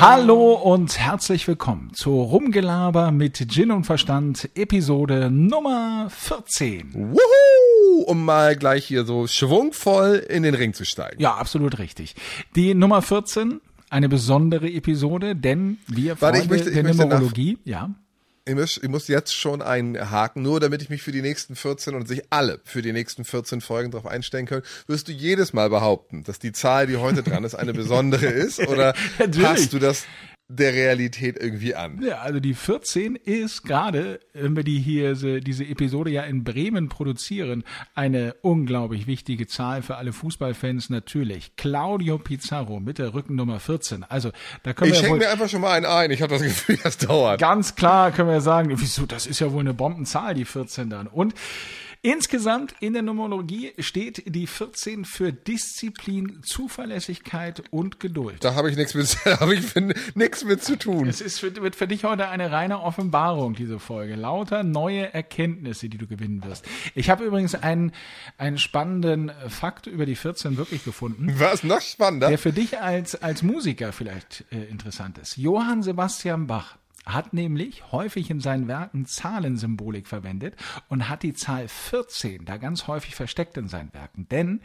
Hallo und herzlich willkommen zu Rumgelaber mit Gin und Verstand, Episode Nummer 14. Wuhu! Um mal gleich hier so schwungvoll in den Ring zu steigen. Ja, absolut richtig. Die Nummer 14, eine besondere Episode, denn wir Warte, ich Freunde möchte- ich der möchte Numerologie, ja, Ich muss, ich muss jetzt schon einhaken, nur damit ich mich für die nächsten 14 und sich alle für die nächsten 14 Folgen darauf einstellen können, wirst du jedes Mal behaupten, dass die Zahl, die heute dran ist, eine besondere ist? Oder passt du das der Realität irgendwie an? Ja, also die 14 ist gerade, wenn wir die hier, se- diese Episode ja in Bremen produzieren, eine unglaublich wichtige Zahl für alle Fußballfans natürlich. Claudio Pizarro mit der Rückennummer 14. Also da können Ich wir schenke wohl mir einfach schon mal einen ein. Ich habe das Gefühl, das dauert. ganz klar können wir sagen, wieso, das ist ja wohl eine Bombenzahl, die 14 dann. Und insgesamt in der Numerologie steht die 14 für Disziplin, Zuverlässigkeit und Geduld. Da habe ich nichts mit, da habe ich nichts mit zu tun. Es ist für, wird für dich heute eine reine Offenbarung, diese Folge. Lauter neue Erkenntnisse, die du gewinnen wirst. Ich habe übrigens einen, einen spannenden Fakt über die 14 wirklich gefunden, Was noch spannender? der für dich als, als Musiker vielleicht äh, interessant ist. Johann Sebastian Bach hat nämlich häufig in seinen Werken Zahlensymbolik verwendet und hat die Zahl 14 da ganz häufig versteckt in seinen Werken. Denn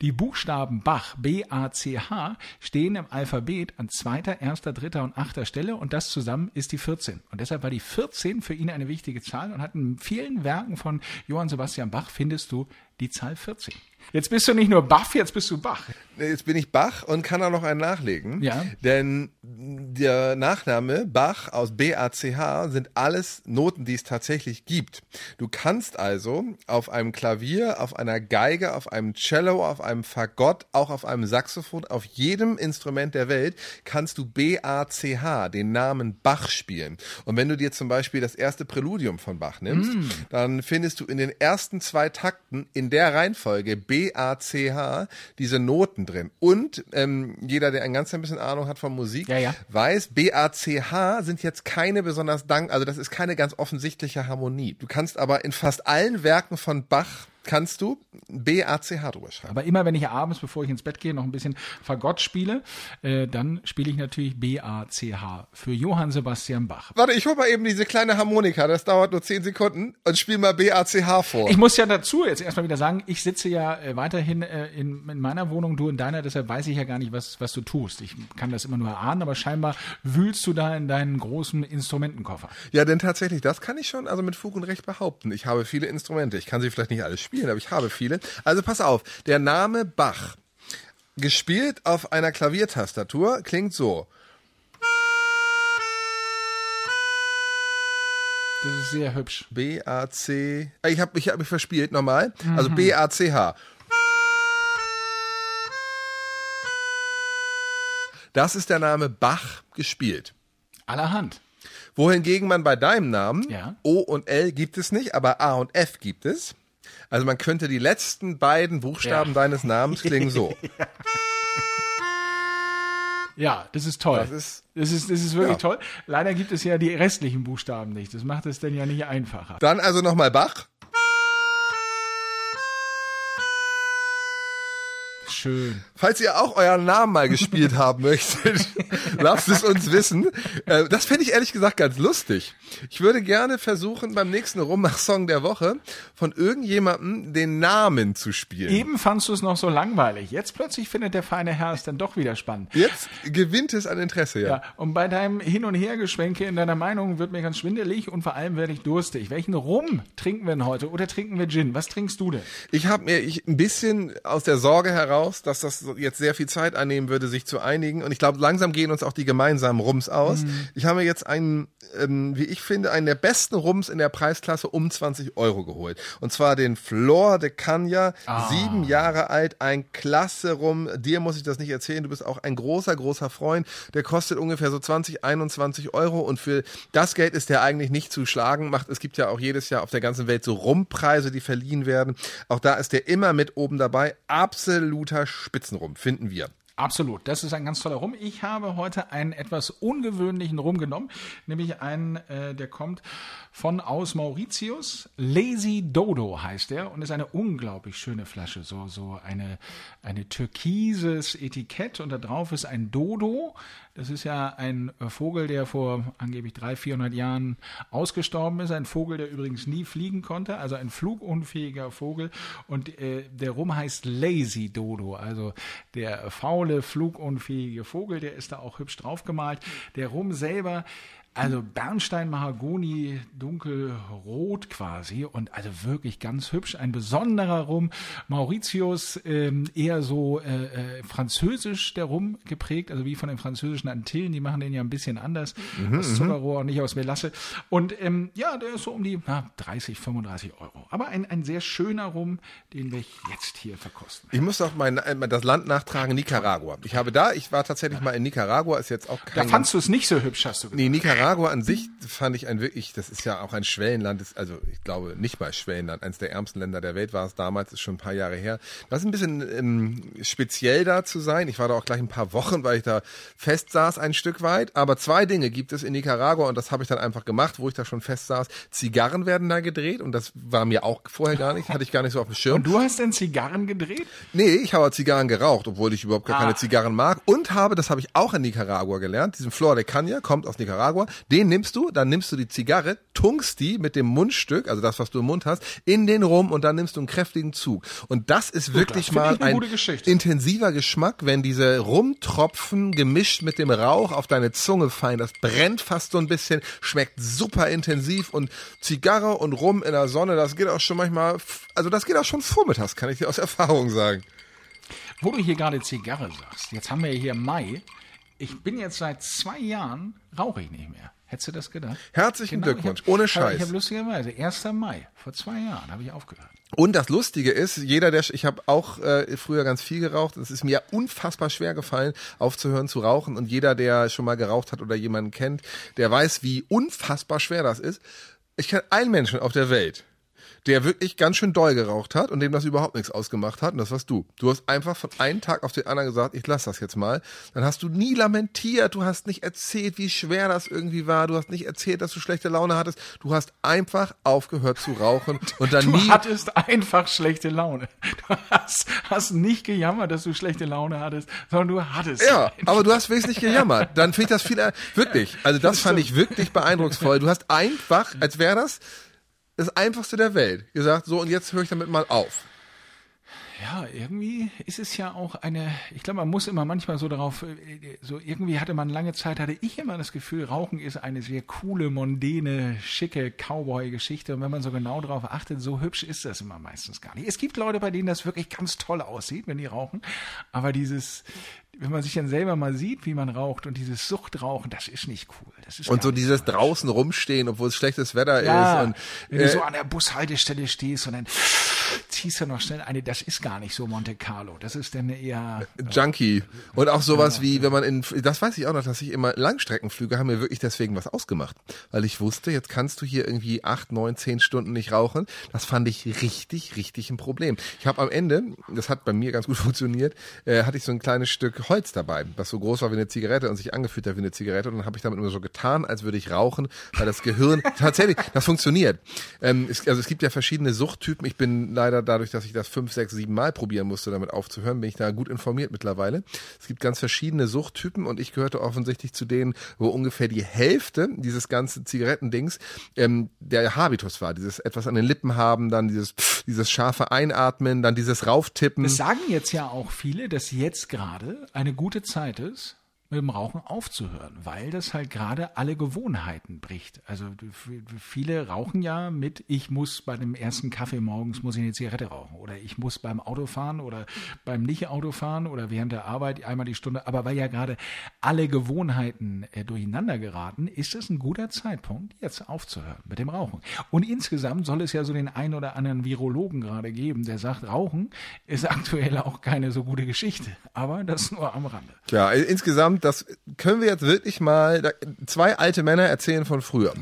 die Buchstaben Bach, B-A-C-H, stehen im Alphabet an zweiter, erster, dritter und achter Stelle und das zusammen ist die 14. Und deshalb war die 14 für ihn eine wichtige Zahl und hat in vielen Werken von Johann Sebastian Bach findest du die Zahl 14. Jetzt bist du nicht nur Baff, jetzt bist du Bach. Jetzt bin ich Bach und kann auch noch einen nachlegen. Ja. Denn der Nachname Bach aus B-A-C-H sind alles Noten, die es tatsächlich gibt. Du kannst also auf einem Klavier, auf einer Geige, auf einem Cello, auf einem Fagott, auch auf einem Saxophon, auf jedem Instrument der Welt kannst du B-A-C-H, den Namen Bach spielen. Und wenn du dir zum Beispiel das erste Präludium von Bach nimmst, dann findest du in den ersten zwei Takten in der Reihenfolge B-A-C-H diese Noten drin. Und ähm, jeder, der ein ganz ein bisschen Ahnung hat von Musik, Ja, ja. weiß, B-A-C-H sind jetzt keine besonders dank, also das ist keine ganz offensichtliche Harmonie. Du kannst aber in fast allen Werken von Bach kannst du B-A-C-H drüber schreiben. Aber immer wenn ich abends, bevor ich ins Bett gehe, noch ein bisschen Fagott spiele, äh, dann spiele ich natürlich B-A-C-H für Johann Sebastian Bach. Warte, ich hol mal eben diese kleine Harmonika, das dauert nur 10 Sekunden und spiel mal B-A-C-H vor. Ich muss ja dazu jetzt erstmal wieder sagen, ich sitze ja äh, weiterhin äh, in, in meiner Wohnung, du in deiner, deshalb weiß ich ja gar nicht, was, was du tust. Ich kann das immer nur erahnen, aber scheinbar wühlst du da in deinen großen Instrumentenkoffer. Ja, denn tatsächlich, das kann ich schon also mit Fug und Recht behaupten. Ich habe viele Instrumente. Ich kann sie vielleicht nicht alle spielen, aber ich habe viele. Also pass auf, der Name Bach, gespielt auf einer Klaviertastatur, klingt so. Das ist sehr hübsch. B-A-C. äh, Ich habe ich hab mich verspielt nochmal. Also B-A-C-H. Das ist der Name Bach gespielt. Allerhand. Wohingegen man bei deinem Namen Ja. O und L gibt es nicht, aber A und F gibt es. Also man könnte die letzten beiden Buchstaben Ja. deines Namens klingen so. Ja, das ist toll. Das ist- das ist, das ist wirklich Ja. toll. Leider gibt es ja die restlichen Buchstaben nicht. Das macht es dann ja nicht einfacher. Dann also nochmal Bach. Schön. Falls ihr auch euren Namen mal gespielt haben möchtet, lasst es uns wissen. Äh, Das fände ich ehrlich gesagt ganz lustig. Ich würde gerne versuchen, beim nächsten Rummach-Song der Woche von irgendjemandem den Namen zu spielen. Eben fandst du es noch so langweilig. Jetzt plötzlich findet der feine Herr es dann doch wieder spannend. Jetzt gewinnt es an Interesse, ja. Ja, und bei deinem Hin- und Hergeschwenke in deiner Meinung wird mir ganz schwindelig und vor allem werde ich durstig. Welchen Rum trinken wir denn heute oder trinken wir Gin? Was trinkst du denn? Ich habe mir ich, ein bisschen aus der Sorge heraus, dass das jetzt sehr viel Zeit einnehmen würde, sich zu einigen. Und ich glaube, langsam gehen uns auch die gemeinsamen Rums aus. Ich habe mir jetzt einen, ähm, wie ich finde, einen der besten Rums in der Preisklasse um 20 Euro geholt. Und zwar den Flor de Cagna, sieben Jahre alt, ein klasse Rum. Dir muss ich das nicht erzählen, du bist auch ein großer, großer Freund. Der kostet ungefähr so 20, 21 Euro und für das Geld ist der eigentlich nicht zu schlagen. Macht, es gibt ja auch jedes Jahr auf der ganzen Welt so Rumpreise, die verliehen werden. Auch da ist der immer mit oben dabei. Absoluter Spitzenrum, finden wir. Absolut, das ist ein ganz toller Rum. Ich habe heute einen etwas ungewöhnlichen Rum genommen, nämlich einen, äh, der kommt von aus Mauritius. Lazy Dodo heißt er und ist eine unglaublich schöne Flasche. So, so eine, eine türkises Etikett und da drauf ist ein Dodo. Das ist ja ein Vogel, der vor angeblich 300, 400 Jahren ausgestorben ist. Ein Vogel, der übrigens nie fliegen konnte, also ein flugunfähiger Vogel. Und äh, der Rum heißt Lazy Dodo, also der faule, flugunfähige Vogel, der ist da auch hübsch draufgemalt. Der Rum selber also Bernstein, Mahagoni, dunkelrot quasi und also wirklich ganz hübsch. Ein besonderer Rum. Mauritius ähm, eher so äh, äh, französisch der Rum geprägt, also wie von den französischen Antillen. Die machen den ja ein bisschen anders. Mhm, aus mhm. Zuckerrohr und nicht aus Melasse. Und ähm, ja, der ist so um die na, 30, 35 Euro. Aber ein, ein sehr schöner Rum, den wir jetzt hier verkosten. Ich muss auch mein, das Land nachtragen, Nicaragua. Ich habe da, ich war tatsächlich mal in Nicaragua, ist jetzt auch kein... Da fandst du es nicht so hübsch, hast du gesagt. Nee, Nicaragua Nicaragua an sich fand ich ein wirklich, das ist ja auch ein Schwellenland, ist, also ich glaube nicht mal Schwellenland, eines der ärmsten Länder der Welt war es damals, ist schon ein paar Jahre her. Das ist ein bisschen ähm, speziell da zu sein. Ich war da auch gleich ein paar Wochen, weil ich da fest saß ein Stück weit. Aber zwei Dinge gibt es in Nicaragua und das habe ich dann einfach gemacht, wo ich da schon fest saß. Zigarren werden da gedreht und das war mir auch vorher gar nicht, hatte ich gar nicht so auf dem Schirm. Und du hast denn Zigarren gedreht? Nee, ich habe Zigarren geraucht, obwohl ich überhaupt gar ah. keine Zigarren mag und habe, das habe ich auch in Nicaragua gelernt, diesen Flor de Caña kommt aus Nicaragua, den nimmst du, dann nimmst du die Zigarre, tunkst die mit dem Mundstück, also das, was du im Mund hast, in den Rum und dann nimmst du einen kräftigen Zug. Und das ist Gut, wirklich das mal ein intensiver Geschmack, wenn diese Rumtropfen gemischt mit dem Rauch auf deine Zunge fallen. Das brennt fast so ein bisschen, schmeckt super intensiv und Zigarre und Rum in der Sonne, das geht auch schon manchmal, also das geht auch schon vormittags, kann ich dir aus Erfahrung sagen. Wo du hier gerade Zigarre sagst, jetzt haben wir hier Mai. Ich bin jetzt seit zwei Jahren, rauche ich nicht mehr. Hättest du das gedacht? Herzlichen genau, Glückwunsch, hab, ohne Scheiß. Ich habe lustigerweise, 1. Mai, vor zwei Jahren habe ich aufgehört. Und das Lustige ist, jeder, der, ich habe auch äh, früher ganz viel geraucht, es ist mir unfassbar schwer gefallen, aufzuhören zu rauchen. Und jeder, der schon mal geraucht hat oder jemanden kennt, der weiß, wie unfassbar schwer das ist. Ich kenne einen Menschen auf der Welt, der wirklich ganz schön doll geraucht hat und dem das überhaupt nichts ausgemacht hat. Und das warst du. Du hast einfach von einem Tag auf den anderen gesagt, ich lass das jetzt mal. Dann hast du nie lamentiert, du hast nicht erzählt, wie schwer das irgendwie war, du hast nicht erzählt, dass du schlechte Laune hattest. Du hast einfach aufgehört zu rauchen und dann du nie. Du hattest einfach schlechte Laune. Du hast, hast nicht gejammert, dass du schlechte Laune hattest, sondern du hattest. Ja, aber du hast wirklich nicht gejammert. Dann finde ich das viel, wirklich. Also das fand ich wirklich beeindrucksvoll. Du hast einfach, als wäre das das einfachste der Welt. Gesagt, so und jetzt höre ich damit mal auf. Ja, irgendwie ist es ja auch eine, ich glaube, man muss immer manchmal so darauf, äh, so irgendwie hatte man lange Zeit, hatte ich immer das Gefühl, Rauchen ist eine sehr coole, mondäne, schicke Cowboy-Geschichte. Und wenn man so genau darauf achtet, so hübsch ist das immer meistens gar nicht. Es gibt Leute, bei denen das wirklich ganz toll aussieht, wenn die rauchen. Aber dieses, wenn man sich dann selber mal sieht, wie man raucht und dieses Suchtrauchen, das ist nicht cool. Und so dieses falsch. draußen rumstehen, obwohl es schlechtes Wetter ja, ist. Und, wenn äh, du so an der Bushaltestelle stehst und dann ziehst du noch schnell eine, das ist gar nicht so Monte Carlo. Das ist dann eher äh, Junkie. Und auch sowas ja, wie, wenn man in, das weiß ich auch noch, dass ich immer Langstreckenflüge haben mir wirklich deswegen was ausgemacht. Weil ich wusste, jetzt kannst du hier irgendwie acht, neun, zehn Stunden nicht rauchen. Das fand ich richtig, richtig ein Problem. Ich habe am Ende, das hat bei mir ganz gut funktioniert, äh, hatte ich so ein kleines Stück Holz dabei, was so groß war wie eine Zigarette und sich angefühlt hat wie eine Zigarette. Und dann habe ich damit immer so getan, als würde ich rauchen, weil das Gehirn tatsächlich, das funktioniert. Ähm, es, also es gibt ja verschiedene Suchttypen. Ich bin leider dadurch, dass ich das fünf, sechs, sieben Mal probieren musste, damit aufzuhören, bin ich da gut informiert mittlerweile. Es gibt ganz verschiedene Suchttypen und ich gehörte offensichtlich zu denen, wo ungefähr die Hälfte dieses ganzen Zigarettendings ähm, der Habitus war. Dieses etwas an den Lippen haben, dann dieses, dieses scharfe Einatmen, dann dieses Rauftippen. Es sagen jetzt ja auch viele, dass jetzt gerade eine gute Zeit ist, mit dem Rauchen aufzuhören, weil das halt gerade alle Gewohnheiten bricht. Also viele rauchen ja mit, ich muss bei dem ersten Kaffee morgens muss ich eine Zigarette rauchen oder ich muss beim Autofahren oder beim Nicht-Autofahren oder während der Arbeit einmal die Stunde. Aber weil ja gerade alle Gewohnheiten äh, durcheinander geraten, ist es ein guter Zeitpunkt, jetzt aufzuhören mit dem Rauchen. Und insgesamt soll es ja so den einen oder anderen Virologen gerade geben, der sagt, Rauchen ist aktuell auch keine so gute Geschichte. Aber das nur am Rande. Ja, insgesamt verdammt, das können wir jetzt wirklich mal, zwei alte Männer erzählen von früher.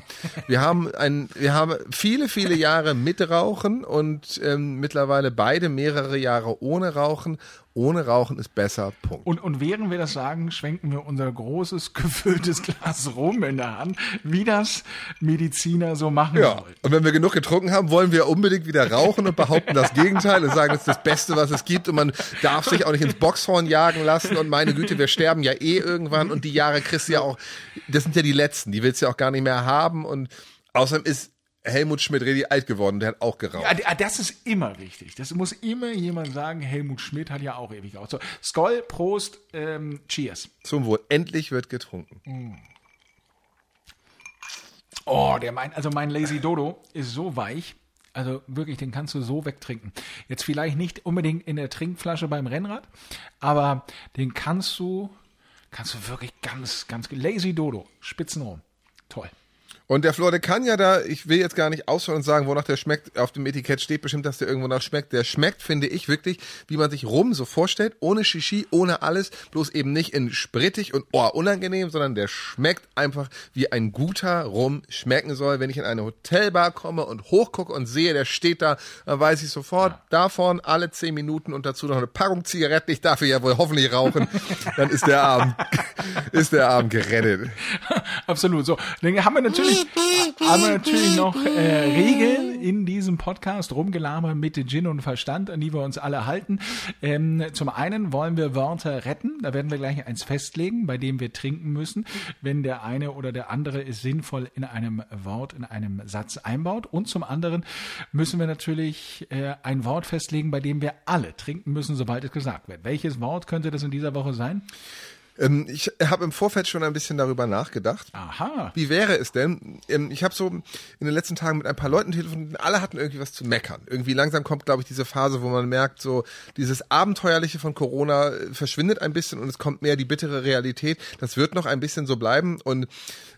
Wir haben ein, wir haben viele, viele Jahre mit Rauchen und ähm, mittlerweile beide mehrere Jahre ohne Rauchen ohne Rauchen ist besser. Punkt. Und, und während wir das sagen, schwenken wir unser großes, gefülltes Glas rum in der Hand, wie das Mediziner so machen ja. sollen. Und wenn wir genug getrunken haben, wollen wir unbedingt wieder rauchen und behaupten das Gegenteil und sagen, es ist das Beste, was es gibt und man darf sich auch nicht ins Boxhorn jagen lassen und meine Güte, wir sterben ja eh irgendwann und die Jahre kriegst du ja auch, das sind ja die letzten, die willst du ja auch gar nicht mehr haben und außerdem ist Helmut Schmidt richtig alt geworden, der hat auch geraucht. Ja, das ist immer wichtig. Das muss immer jemand sagen. Helmut Schmidt hat ja auch ewig geraucht. So, Skoll, Prost, ähm, Cheers. Zum Wohl. Endlich wird getrunken. Mm. Oh, der mein, also mein Lazy Dodo ist so weich. Also wirklich, den kannst du so wegtrinken. Jetzt vielleicht nicht unbedingt in der Trinkflasche beim Rennrad, aber den kannst du, kannst du wirklich ganz, ganz, Lazy Dodo, Spitzenrum. Toll. Und der Flor, der kann ja da, ich will jetzt gar nicht ausschauen und sagen, wonach der schmeckt. Auf dem Etikett steht bestimmt, dass der irgendwo nach schmeckt. Der schmeckt, finde ich, wirklich, wie man sich Rum so vorstellt, ohne Shishi, ohne alles, bloß eben nicht in sprittig und oh, unangenehm, sondern der schmeckt einfach, wie ein guter Rum schmecken soll. Wenn ich in eine Hotelbar komme und hochgucke und sehe, der steht da, dann weiß ich sofort, ja. davon alle zehn Minuten und dazu noch eine Packung Zigaretten. Ich darf ja wohl hoffentlich rauchen. dann ist der Abend, ist der Abend gerettet. Absolut. So, dann haben wir natürlich haben wir natürlich noch äh, Regeln in diesem Podcast, rumgelabert mit Gin und Verstand, an die wir uns alle halten. Ähm, zum einen wollen wir Wörter retten, da werden wir gleich eins festlegen, bei dem wir trinken müssen, wenn der eine oder der andere es sinnvoll in einem Wort, in einem Satz einbaut. Und zum anderen müssen wir natürlich äh, ein Wort festlegen, bei dem wir alle trinken müssen, sobald es gesagt wird. Welches Wort könnte das in dieser Woche sein? Ähm, ich habe im Vorfeld schon ein bisschen darüber nachgedacht. Aha. Wie wäre es denn? Ähm, ich habe so in den letzten Tagen mit ein paar Leuten telefoniert, alle hatten irgendwie was zu meckern. Irgendwie langsam kommt, glaube ich, diese Phase, wo man merkt, so dieses Abenteuerliche von Corona äh, verschwindet ein bisschen und es kommt mehr die bittere Realität. Das wird noch ein bisschen so bleiben und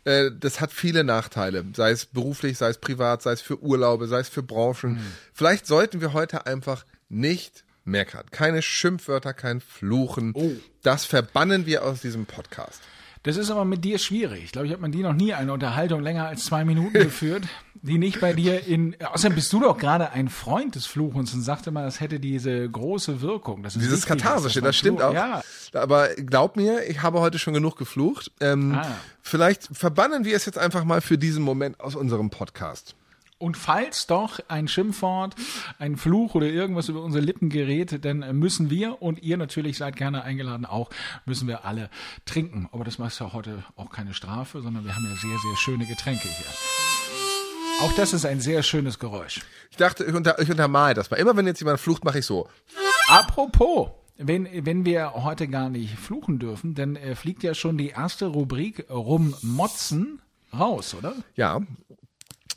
äh, das hat viele Nachteile, sei es beruflich, sei es privat, sei es für Urlaube, sei es für Branchen. Hm. Vielleicht sollten wir heute einfach nicht meckern. Keine Schimpfwörter, kein Fluchen. Oh. Das verbannen wir aus diesem Podcast. Das ist aber mit dir schwierig. Ich glaube, ich habe mit dir noch nie eine Unterhaltung länger als zwei Minuten geführt, die nicht bei dir in. Außerdem bist du doch gerade ein Freund des Fluchens und sagte mal, das hätte diese große Wirkung. Das Dieses Katharsische, das stimmt Fluch, auch. Ja. Aber glaub mir, ich habe heute schon genug geflucht. Ähm, ah. Vielleicht verbannen wir es jetzt einfach mal für diesen Moment aus unserem Podcast. Und falls doch ein Schimpfwort, ein Fluch oder irgendwas über unsere Lippen gerät, dann müssen wir und ihr natürlich seid gerne eingeladen auch, müssen wir alle trinken. Aber das macht ja heute auch keine Strafe, sondern wir haben ja sehr, sehr schöne Getränke hier. Auch das ist ein sehr schönes Geräusch. Ich dachte, ich, unter, ich untermale das mal. Immer wenn jetzt jemand flucht, mache ich so. Apropos, wenn, wenn wir heute gar nicht fluchen dürfen, dann äh, fliegt ja schon die erste Rubrik Rummotzen raus, oder? Ja,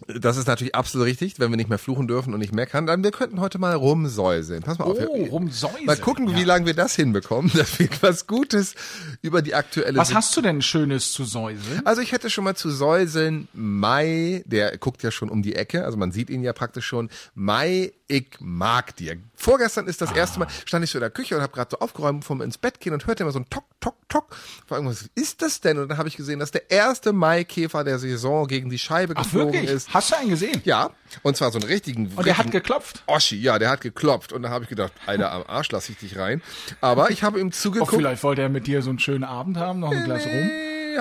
das ist natürlich absolut richtig, wenn wir nicht mehr fluchen dürfen und nicht meckern, dann wir könnten heute mal rumsäuseln. Pass mal oh, auf. rumsäuseln. Mal gucken, ja. wie lange wir das hinbekommen, dass wir was Gutes über die aktuelle Was hast du denn Schönes zu säuseln? Also ich hätte schon mal zu säuseln Mai, der guckt ja schon um die Ecke, also man sieht ihn ja praktisch schon. Mai, ich mag dir. Vorgestern ist das ah. erste Mal, stand ich so in der Küche und habe gerade so aufgeräumt vom ins Bett gehen und hörte immer so ein Tok, Tok, Tok. Was ist das denn? Und dann habe ich gesehen, dass der erste Maikäfer der Saison gegen die Scheibe Ach, geflogen wirklich? ist. Hast du einen gesehen? Ja, und zwar so einen richtigen. Und der hat geklopft? Oschi, ja, der hat geklopft. Und da habe ich gedacht, Alter, am Arsch lasse ich dich rein. Aber ich habe ihm zugeguckt. Oh, vielleicht wollte er mit dir so einen schönen Abend haben, noch ein Glas rum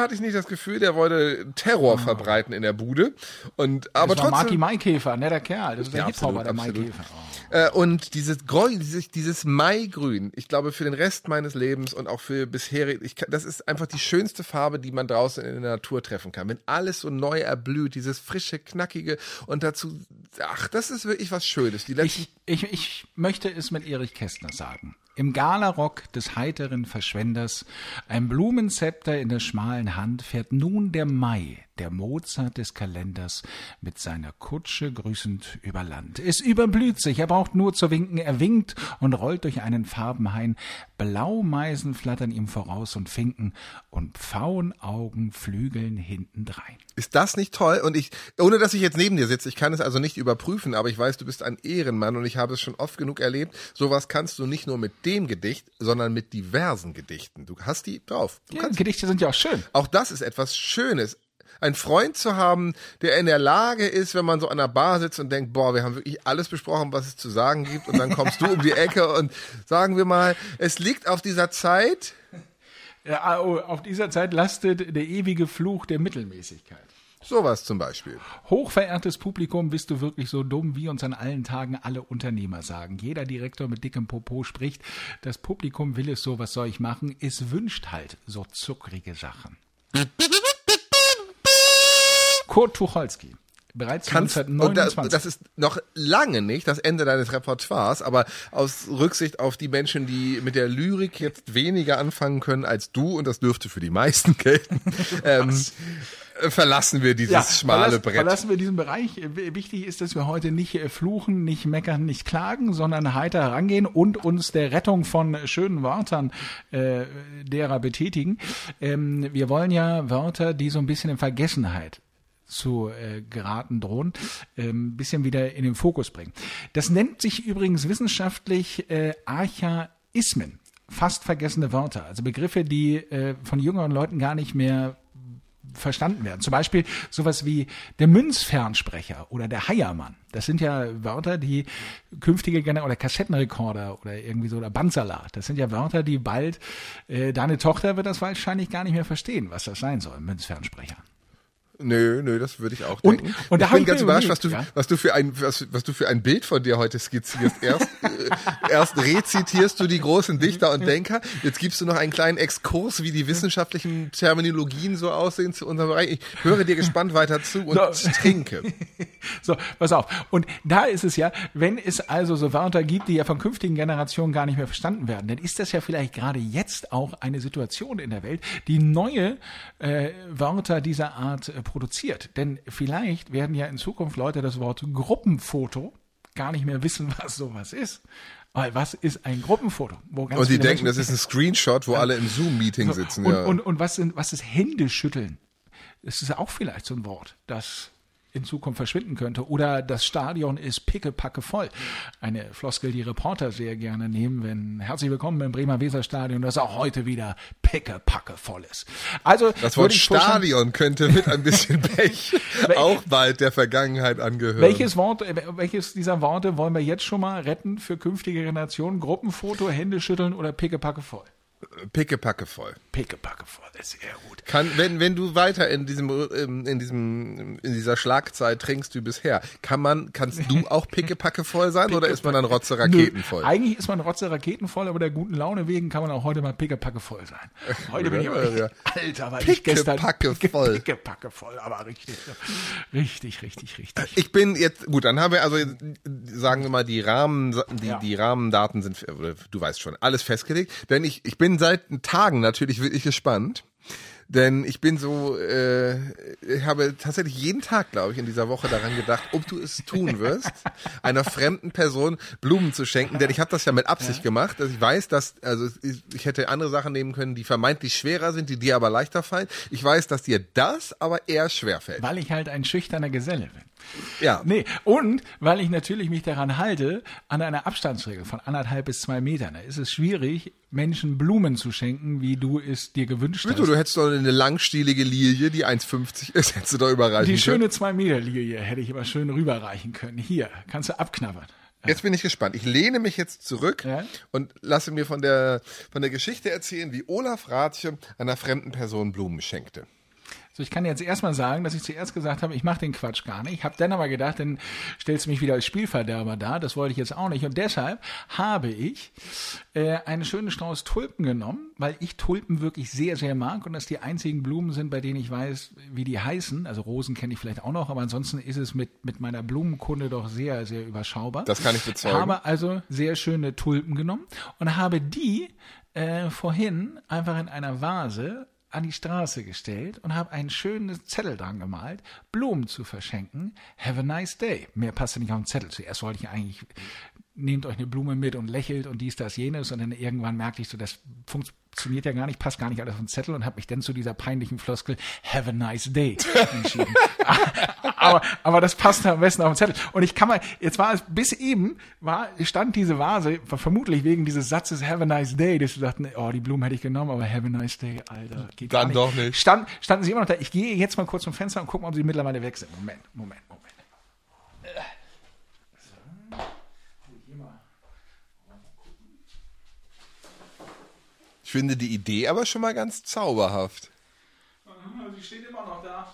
hatte ich nicht das Gefühl, der wollte Terror oh. verbreiten in der Bude. Und, aber das war trotzdem. Marty Maikäfer, netter Kerl. Das ist der ja, Hip-Hopper, der Maikäfer. Oh. Äh, und dieses, Gräu, dieses, dieses Maigrün, ich glaube, für den Rest meines Lebens und auch für bisherig, ich, das ist einfach die schönste Farbe, die man draußen in der Natur treffen kann. Wenn alles so neu erblüht, dieses frische, knackige und dazu, ach, das ist wirklich was Schönes. ich, ich, ich möchte es mit Erich Kästner sagen. Im Galarock des heiteren Verschwenders, ein Blumenzepter in der schmalen Hand, fährt nun der Mai, der Mozart des Kalenders mit seiner Kutsche grüßend über Land. Es überblüht sich, er braucht nur zu winken, er winkt und rollt durch einen Farbenhain. Blaumeisen flattern ihm voraus und finken und Pfauenaugen flügeln hintendrein. Ist das nicht toll? Und ich, ohne dass ich jetzt neben dir sitze, ich kann es also nicht überprüfen, aber ich weiß, du bist ein Ehrenmann und ich habe es schon oft genug erlebt. Sowas kannst du nicht nur mit dem Gedicht, sondern mit diversen Gedichten. Du hast die drauf. Du Ja, Gedichte sind ja auch schön. Auch das ist etwas Schönes. Ein Freund zu haben, der in der Lage ist, wenn man so an der Bar sitzt und denkt, boah, wir haben wirklich alles besprochen, was es zu sagen gibt, und dann kommst du um die Ecke und sagen wir mal, es liegt auf dieser Zeit, Ja, auf dieser Zeit lastet der ewige Fluch der Mittelmäßigkeit. sowas zum Beispiel. Hochverehrtes Publikum, bist du wirklich so dumm, wie uns an allen Tagen alle Unternehmer sagen. Jeder Direktor mit dickem Popo spricht, das Publikum will es so, was soll ich machen? Es wünscht halt so zuckrige Sachen. Kurt Tucholsky. Bereits Kannst, und 1929. das, das ist noch lange nicht das Ende deines Repertoires, aber aus Rücksicht auf die Menschen, die mit der Lyrik jetzt weniger anfangen können als du, und das dürfte für die meisten gelten, ähm, äh, verlassen wir dieses schmale verlassen, Brett. Verlassen wir diesen Bereich. Wichtig ist, dass wir heute nicht äh, fluchen, nicht meckern, nicht klagen, sondern heiter herangehen und uns der Rettung von schönen Wörtern äh, derer betätigen. Ähm, wir wollen ja Wörter, die so ein bisschen in Vergessenheit zu äh, geraten drohen, ähm, bisschen wieder in den Fokus bringen. Das nennt sich übrigens wissenschaftlich äh, Archaismen, fast vergessene Wörter, also Begriffe, die äh, von jüngeren Leuten gar nicht mehr verstanden werden. Zum Beispiel sowas wie der Münzfernsprecher oder der Heiermann. Das sind ja Wörter, die künftige Gener oder Kassettenrekorder oder irgendwie so oder Bandsalat. Das sind ja Wörter, die bald äh, deine Tochter wird das wahrscheinlich gar nicht mehr verstehen, was das sein soll, Münzfernsprecher. Nö, nö, das würde ich auch Und- denken. und da ich bin ich ganz überrascht, was du, ja. was du für ein, was, was du für ein Bild von dir heute skizzierst. Erst, äh, erst rezitierst du die großen Dichter und Denker. Jetzt gibst du noch einen kleinen Exkurs, wie die wissenschaftlichen Terminologien so aussehen zu unserem Bereich. Ich höre dir gespannt weiter zu und So. trinke. So, pass auf. Und da ist es ja, wenn es also so Wörter gibt, die ja von künftigen Generationen gar nicht mehr verstanden werden, dann ist das ja vielleicht gerade jetzt auch eine Situation in der Welt, die neue äh, Wörter dieser Art äh, produziert. Denn vielleicht werden ja in Zukunft Leute das Wort Gruppenfoto gar nicht mehr wissen, was sowas ist. Weil was ist ein Gruppenfoto? Und die denken, Menschen- das ist ein Screenshot, wo alle im Zoom-Meeting sitzen. und, ja. und, und was, sind, was ist Händeschütteln? Das ist auch vielleicht so ein Wort, das in Zukunft verschwinden könnte. Oder das Stadion ist pickepacke voll. Eine Floskel, die Reporter sehr gerne nehmen, wenn herzlich willkommen im Bremer Weserstadion, das auch heute wieder pickepacke voll ist. Also das Wort Stadion könnte mit ein bisschen Pech auch bald der Vergangenheit angehören. Welches Wort, äh, welches dieser Worte wollen wir jetzt schon mal retten für künftige Generationen? Gruppenfoto, Händeschütteln oder pickepacke voll? Pickepacke voll. Pickepacke voll, das ist sehr gut. Kann, wenn, wenn du weiter in diesem, ähm, in diesem, in dieser Schlagzeit trinkst wie bisher, kann man, kannst du auch pickepacke voll sein oder ist man dann rotze Raketen voll? Eigentlich ist man rotze Raketen voll, aber der guten Laune wegen kann man auch heute mal pickepacke voll sein. Heute bin ich aber. Alter, weil ich gestern Pickepacke voll. Pickepacke voll, aber richtig, richtig, richtig, richtig. Ich bin jetzt, gut, dann haben wir also, sagen wir mal, die Rahmen, die, Ja. die Rahmendaten sind, du weißt schon, alles festgelegt. Denn ich, ich bin seit Tagen natürlich wirklich gespannt. Denn ich bin so, äh, ich habe tatsächlich jeden Tag, glaube ich, in dieser Woche daran gedacht, ob du es tun wirst, einer fremden Person Blumen zu schenken. Denn ich habe das ja mit Absicht gemacht, dass ich weiß, dass, also ich, ich hätte andere Sachen nehmen können, die vermeintlich schwerer sind, die dir aber leichter fallen. Ich weiß, dass dir das aber eher schwer fällt. Weil ich halt ein schüchterner Geselle bin. Ja. Nee, und weil ich natürlich mich daran halte, an einer Abstandsregel von anderthalb bis zwei Metern. Da ist es schwierig, Menschen Blumen zu schenken, wie du es dir gewünscht hast. Du, du hättest doch eine langstielige Lilie, die 1,50 ist, hättest du doch überreichen Die schöne zwei Meter Lilie hätte ich aber schön rüberreichen können. Hier, kannst du abknabbern. Jetzt bin ich gespannt. Ich lehne mich jetzt zurück Ja. und lasse mir von der, von der Geschichte erzählen, wie Olaf Rathje einer fremden Person Blumen schenkte. So, ich kann jetzt erstmal sagen, dass ich zuerst gesagt habe, ich mache den Quatsch gar nicht. Habe dann aber gedacht, dann stellst du mich wieder als Spielverderber dar. Das wollte ich jetzt auch nicht. Und deshalb habe ich äh, einen schönen Strauß Tulpen genommen, weil ich Tulpen wirklich sehr, sehr mag und das die einzigen Blumen sind, bei denen ich weiß, wie die heißen. Also Rosen kenne ich vielleicht auch noch, aber ansonsten ist es mit, mit meiner Blumenkunde doch sehr, sehr überschaubar. Das kann ich bezeugen. Habe also sehr schöne Tulpen genommen und habe die äh, vorhin einfach in einer Vase an die Straße gestellt und habe einen schönen Zettel dran gemalt, Blumen zu verschenken. Have a nice day. Mehr passte nicht auf den Zettel. Zuerst wollte ich eigentlich, nehmt euch eine Blume mit und lächelt und dies, das, jenes. Und dann irgendwann merkte ich so, das funktioniert ja gar nicht, passt gar nicht alles auf den Zettel und habe mich dann zu dieser peinlichen Floskel Have a nice day entschieden. aber, aber das passt am besten auf den Zettel. Und ich kann mal, jetzt war es bis eben, war, stand diese Vase, vermutlich wegen dieses Satzes Have a nice day, dass du dachten, oh, die Blumen hätte ich genommen, aber Have a nice day, Alter, geht Dann nicht. doch nicht. Stand, standen sie immer noch da. Ich gehe jetzt mal kurz zum Fenster und gucken, ob sie mittlerweile weg sind. Moment, Moment, Moment. Ich finde die Idee aber schon mal ganz zauberhaft. Sie steht immer noch da.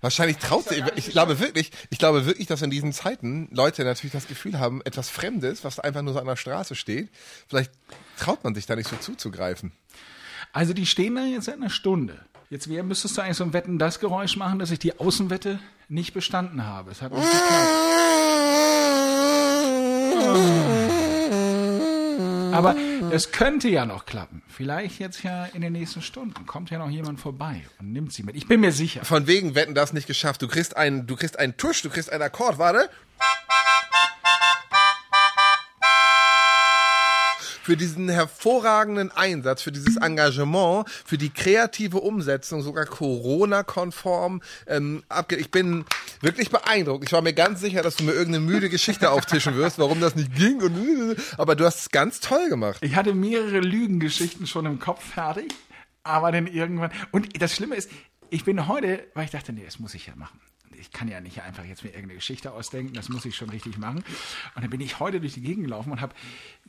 Wahrscheinlich traut sie, ich glaube wirklich, ich glaube wirklich, dass in diesen Zeiten Leute natürlich das Gefühl haben, etwas Fremdes, was einfach nur so an der Straße steht, vielleicht traut man sich da nicht so zuzugreifen. Also die stehen da jetzt seit einer Stunde. Jetzt wär, müsstest du eigentlich so ein Wetten das Geräusch machen, dass ich die Außenwette nicht bestanden habe. Es hat nicht geklappt. Aber es könnte ja noch klappen. Vielleicht jetzt ja in den nächsten Stunden. Kommt ja noch jemand vorbei und nimmt sie mit. Ich bin mir sicher. Von wegen wetten das nicht geschafft. Du kriegst einen, du kriegst einen Tusch, du kriegst einen Akkord, warte. Für diesen hervorragenden Einsatz, für dieses Engagement, für die kreative Umsetzung, sogar Corona-konform. Ähm, abge ich bin wirklich beeindruckt. Ich war mir ganz sicher, dass du mir irgendeine müde Geschichte auftischen wirst, warum das nicht ging. Und, aber du hast es ganz toll gemacht. Ich hatte mehrere Lügengeschichten schon im Kopf fertig, aber dann irgendwann. Und das Schlimme ist, ich bin heute, weil ich dachte, nee, das muss ich ja machen ich kann ja nicht einfach jetzt mir irgendeine Geschichte ausdenken, das muss ich schon richtig machen. Und dann bin ich heute durch die Gegend gelaufen und habe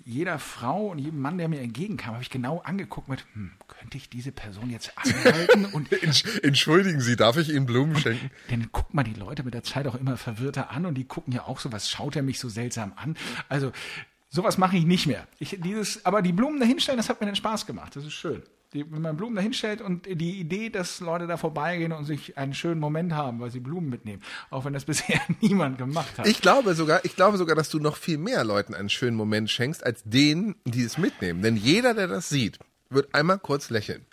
jeder Frau und jedem Mann, der mir entgegenkam, habe ich genau angeguckt mit, hm, könnte ich diese Person jetzt anhalten? Und Entschuldigen Sie, darf ich Ihnen Blumen schenken? Dann guckt man die Leute mit der Zeit auch immer verwirrter an und die gucken ja auch so, was schaut er mich so seltsam an? Also sowas mache ich nicht mehr. Ich, dieses, aber die Blumen dahinstellen, das hat mir den Spaß gemacht. Das ist schön die, wenn man Blumen dahinstellt und die Idee, dass Leute da vorbeigehen und sich einen schönen Moment haben, weil sie Blumen mitnehmen, auch wenn das bisher niemand gemacht hat. Ich glaube sogar, ich glaube sogar, dass du noch viel mehr Leuten einen schönen Moment schenkst, als denen, die es mitnehmen. Denn jeder, der das sieht, wird einmal kurz lächeln.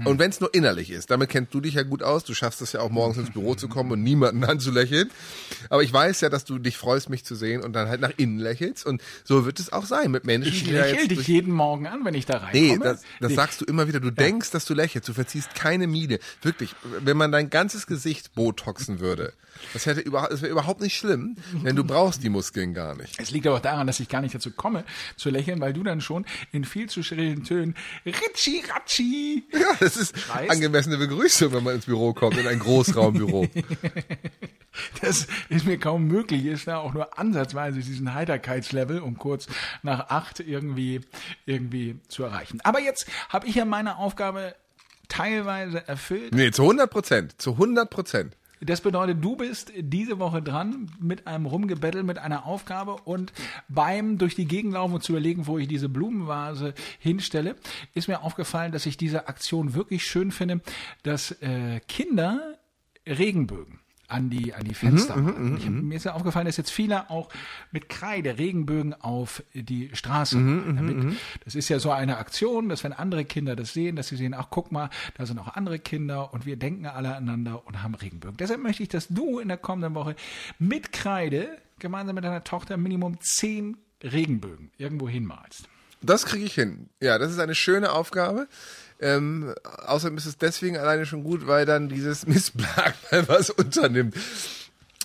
Hm. Und wenn es nur innerlich ist, damit kennst du dich ja gut aus. Du schaffst es ja auch morgens ins Büro zu kommen und niemanden anzulächeln. Aber ich weiß ja, dass du dich freust, mich zu sehen und dann halt nach innen lächelst. Und so wird es auch sein mit Menschen, ich jetzt. dich jeden Morgen an, wenn ich da reinkomme. Nee, das, das sagst du immer wieder. Du ja. denkst, dass du lächelst. Du verziehst keine Miene. Wirklich. Wenn man dein ganzes Gesicht botoxen würde, das hätte überhaupt, das wäre überhaupt nicht schlimm, denn du brauchst die Muskeln gar nicht. Es liegt aber auch daran, dass ich gar nicht dazu komme, zu lächeln, weil du dann schon in viel zu schrillen Tönen Ritschi Ratschi. Ja, das ist Schreist. angemessene Begrüßung, wenn man ins Büro kommt, in ein Großraumbüro. das ist mir kaum möglich, ist da auch nur ansatzweise diesen Heiterkeitslevel um kurz nach acht irgendwie, irgendwie zu erreichen. Aber jetzt habe ich ja meine Aufgabe teilweise erfüllt. Nee, zu 100 Prozent, zu 100 Prozent. Das bedeutet, du bist diese Woche dran mit einem Rumgebettel, mit einer Aufgabe und beim durch die Gegend laufen und zu überlegen, wo ich diese Blumenvase hinstelle, ist mir aufgefallen, dass ich diese Aktion wirklich schön finde, dass äh, Kinder Regenbögen an die, an die Fenster mhm, machen. Mhm, ich, mhm. mir ist ja aufgefallen, dass jetzt viele auch mit Kreide Regenbögen auf die Straße. Mhm, damit, das ist ja so eine Aktion, dass wenn andere Kinder das sehen, dass sie sehen, ach guck mal, da sind auch andere Kinder und wir denken alle aneinander und haben Regenbögen. Deshalb möchte ich, dass du in der kommenden Woche mit Kreide gemeinsam mit deiner Tochter Minimum zehn Regenbögen irgendwo hinmalst. Das kriege ich hin. Ja, das ist eine schöne Aufgabe. Ähm, außerdem ist es deswegen alleine schon gut, weil dann dieses Missblag mal was unternimmt.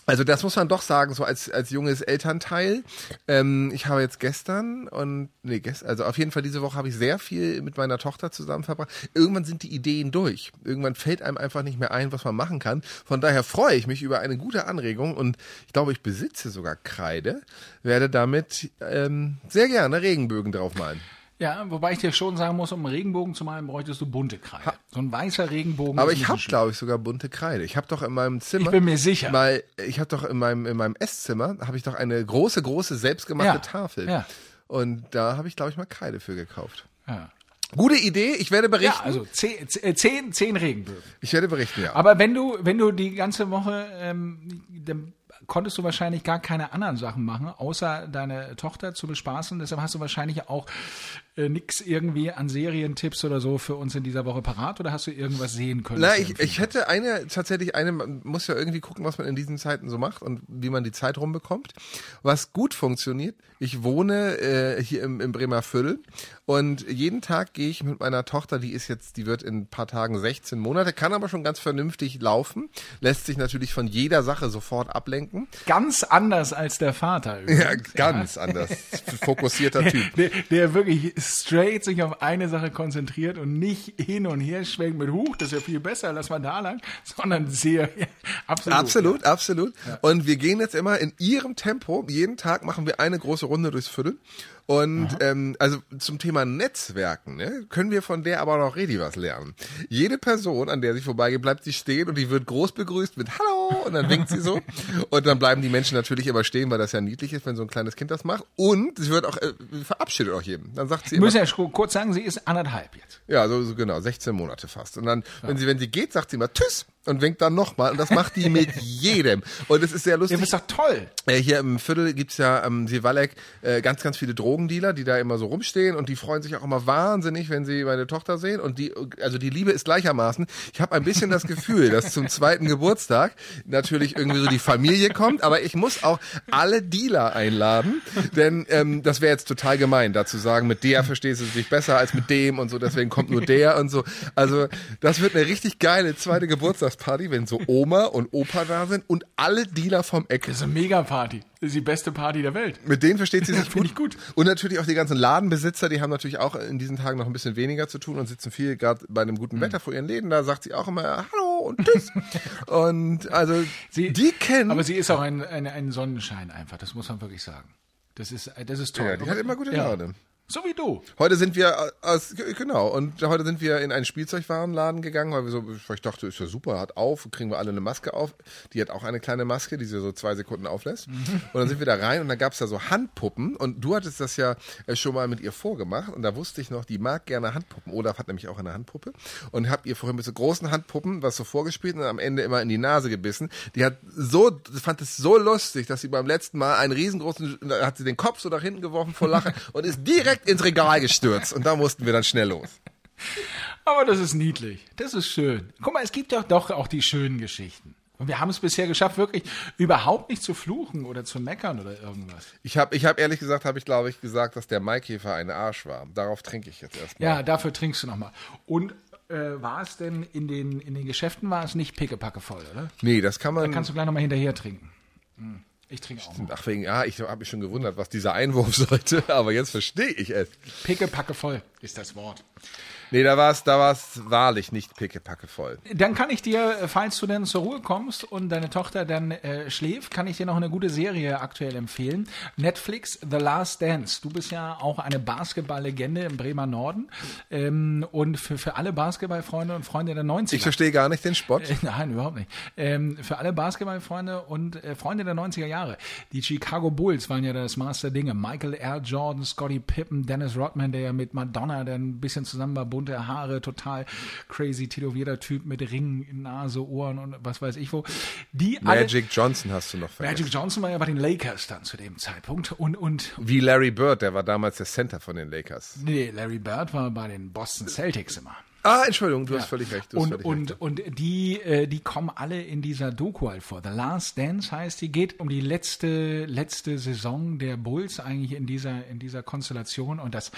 Also das muss man doch sagen, so als, als junges Elternteil. Ähm, ich habe jetzt gestern und, nee, gestern, also auf jeden Fall diese Woche habe ich sehr viel mit meiner Tochter zusammen verbracht. Irgendwann sind die Ideen durch. Irgendwann fällt einem einfach nicht mehr ein, was man machen kann. Von daher freue ich mich über eine gute Anregung und ich glaube, ich besitze sogar Kreide, werde damit ähm, sehr gerne Regenbögen draufmalen. Ja, wobei ich dir schon sagen muss, um einen Regenbogen zu malen, bräuchtest du bunte Kreide. Ha. So ein weißer Regenbogen. Aber ich habe, glaube ich, sogar bunte Kreide. Ich habe doch in meinem Zimmer. Ich bin mir sicher. Mal, ich habe doch in meinem in meinem Esszimmer habe ich doch eine große, große selbstgemachte ja. Tafel. Ja. Und da habe ich, glaube ich, mal Kreide für gekauft. Ja. Gute Idee, ich werde berichten. Ja, also zehn, zehn, zehn Regenbögen. Ich werde berichten, ja. Aber wenn du, wenn du die ganze Woche ähm, konntest du wahrscheinlich gar keine anderen Sachen machen, außer deine Tochter zu bespaßen. Deshalb hast du wahrscheinlich auch äh, nix irgendwie an Serientipps oder so für uns in dieser Woche parat oder hast du irgendwas sehen können? Na, ich, ich hätte eine, tatsächlich eine, man muss ja irgendwie gucken, was man in diesen Zeiten so macht und wie man die Zeit rumbekommt. Was gut funktioniert, ich wohne äh, hier im, im Bremer Viertel und jeden Tag gehe ich mit meiner Tochter, die ist jetzt, die wird in ein paar Tagen 16 Monate, kann aber schon ganz vernünftig laufen, lässt sich natürlich von jeder Sache sofort ablenken. Ganz anders als der Vater. Übrigens. Ja, ganz ja. anders. Fokussierter Typ. Der, der, wirklich straight sich auf eine Sache konzentriert und nicht hin und her schwenkt mit Huch, das ist ja viel besser, lass mal da lang, sondern sehr, ja, absolut. Absolut, ja. absolut. Und wir gehen jetzt immer in ihrem Tempo, jeden Tag machen wir eine große Runde durchs Viertel und ähm, also zum Thema Netzwerken ne, können wir von der aber noch richtig was lernen. Jede Person, an der sie vorbeigeht, bleibt sie stehen und die wird groß begrüßt mit Hallo und dann winkt sie so. und dann bleiben die Menschen natürlich immer stehen, weil das ja niedlich ist, wenn so ein kleines Kind das macht. Und sie wird auch äh, verabschiedet auch jedem. Dann sagt sie immer, Müssen ja kurz sagen, sie ist anderthalb jetzt. Ja, so, so genau, 16 Monate fast. Und dann, ja. wenn sie wenn sie geht, sagt sie immer Tschüss und winkt dann nochmal. Und das macht die mit jedem. Und es ist sehr lustig. Ja, das ist doch toll. Äh, hier im Viertel gibt's ja am ähm, Sivalek äh, ganz, ganz viele Drogendealer, die da immer so rumstehen und die freuen sich auch immer wahnsinnig, wenn sie meine Tochter sehen. Und die, also die Liebe ist gleichermaßen. Ich habe ein bisschen das Gefühl, dass zum zweiten Geburtstag natürlich irgendwie so die Familie kommt, aber ich muss auch alle Dealer einladen, denn ähm, das wäre jetzt total gemein, da zu sagen, mit der verstehst du dich besser als mit dem und so, deswegen kommt nur der und so. Also das wird eine richtig geile zweite Geburtstags Weihnachtsparty, wenn so Oma und Opa da sind und alle Dealer vom Eck. Das ist eine Mega-Party. Das ist die beste Party der Welt. Mit denen versteht sie sich gut. Ich gut. Und natürlich auch die ganzen Ladenbesitzer, die haben natürlich auch in diesen Tagen noch ein bisschen weniger zu tun und sitzen viel gerade bei einem guten mhm. Wetter vor ihren Läden. Da sagt sie auch immer Hallo und Tschüss. und also sie, die kennen. Aber sie ist auch ein, ein, ein Sonnenschein einfach, das muss man wirklich sagen. Das ist, das ist toll. Ja, die hat immer gute Laune. Ja. So wie du. Heute sind wir äh, aus, genau, und heute sind wir in einen Spielzeugwarenladen gegangen, weil wir so, ich dachte, ist ja super, hat auf, kriegen wir alle eine Maske auf. Die hat auch eine kleine Maske, die sie so zwei Sekunden auflässt. Mhm. Und dann sind wir da rein und dann gab's da so Handpuppen und du hattest das ja äh, schon mal mit ihr vorgemacht und da wusste ich noch, die mag gerne Handpuppen. Olaf hat nämlich auch eine Handpuppe und habt ihr vorhin mit so großen Handpuppen was so vorgespielt und am Ende immer in die Nase gebissen. Die hat so, fand es so lustig, dass sie beim letzten Mal einen riesengroßen, hat sie den Kopf so nach hinten geworfen vor Lachen und ist direkt direkt ins Regal gestürzt und da mussten wir dann schnell los. Aber das ist niedlich. Das ist schön. Guck mal, es gibt doch doch auch die schönen Geschichten. Und wir haben es bisher geschafft, wirklich überhaupt nicht zu fluchen oder zu meckern oder irgendwas. Ich habe ich hab ehrlich gesagt, habe ich glaube ich gesagt, dass der Maikäfer ein Arsch war. Darauf trinke ich jetzt erstmal. Ja, dafür trinkst du nochmal. Und äh, war es denn in den, in den Geschäften, war es nicht pickepacke voll, oder? Nee, das kann man. Da kannst du gleich nochmal hinterher trinken. Hm. Ich trinke auch. Mal. Ach, wegen, ja, ich habe mich schon gewundert, was dieser Einwurf sollte, aber jetzt verstehe ich es. Pickepacke voll ist das Wort. Nee, da war es da war's wahrlich nicht pickepacke voll. Dann kann ich dir, falls du denn zur Ruhe kommst und deine Tochter dann äh, schläft, kann ich dir noch eine gute Serie aktuell empfehlen. Netflix The Last Dance. Du bist ja auch eine Basketballlegende im Bremer Norden. Ähm, und für, für alle Basketballfreunde und Freunde der 90er. Ich verstehe gar nicht den Spott. Äh, nein, überhaupt nicht. Ähm, für alle Basketballfreunde und äh, Freunde der 90er Jahre. Die Chicago Bulls waren ja das Master Dinge. Michael R. Jordan, Scotty Pippen, Dennis Rodman, der ja mit Madonna dann ein bisschen zusammen war, bunte Haare, total crazy tätowierter Typ mit Ringen, Nase, Ohren und was weiß ich wo. Die Magic alle, Johnson hast du noch vergessen. Magic Johnson war ja bei den Lakers dann zu dem Zeitpunkt und und wie Larry Bird, der war damals der Center von den Lakers. Nee, Larry Bird war bei den Boston Celtics immer. Ah, Entschuldigung, du ja. hast völlig recht. und völlig und, recht. und die, äh, die kommen alle in dieser Doku halt vor. The Last Dance heißt, die geht um die letzte, letzte Saison der Bulls eigentlich in dieser, in dieser Konstellation und das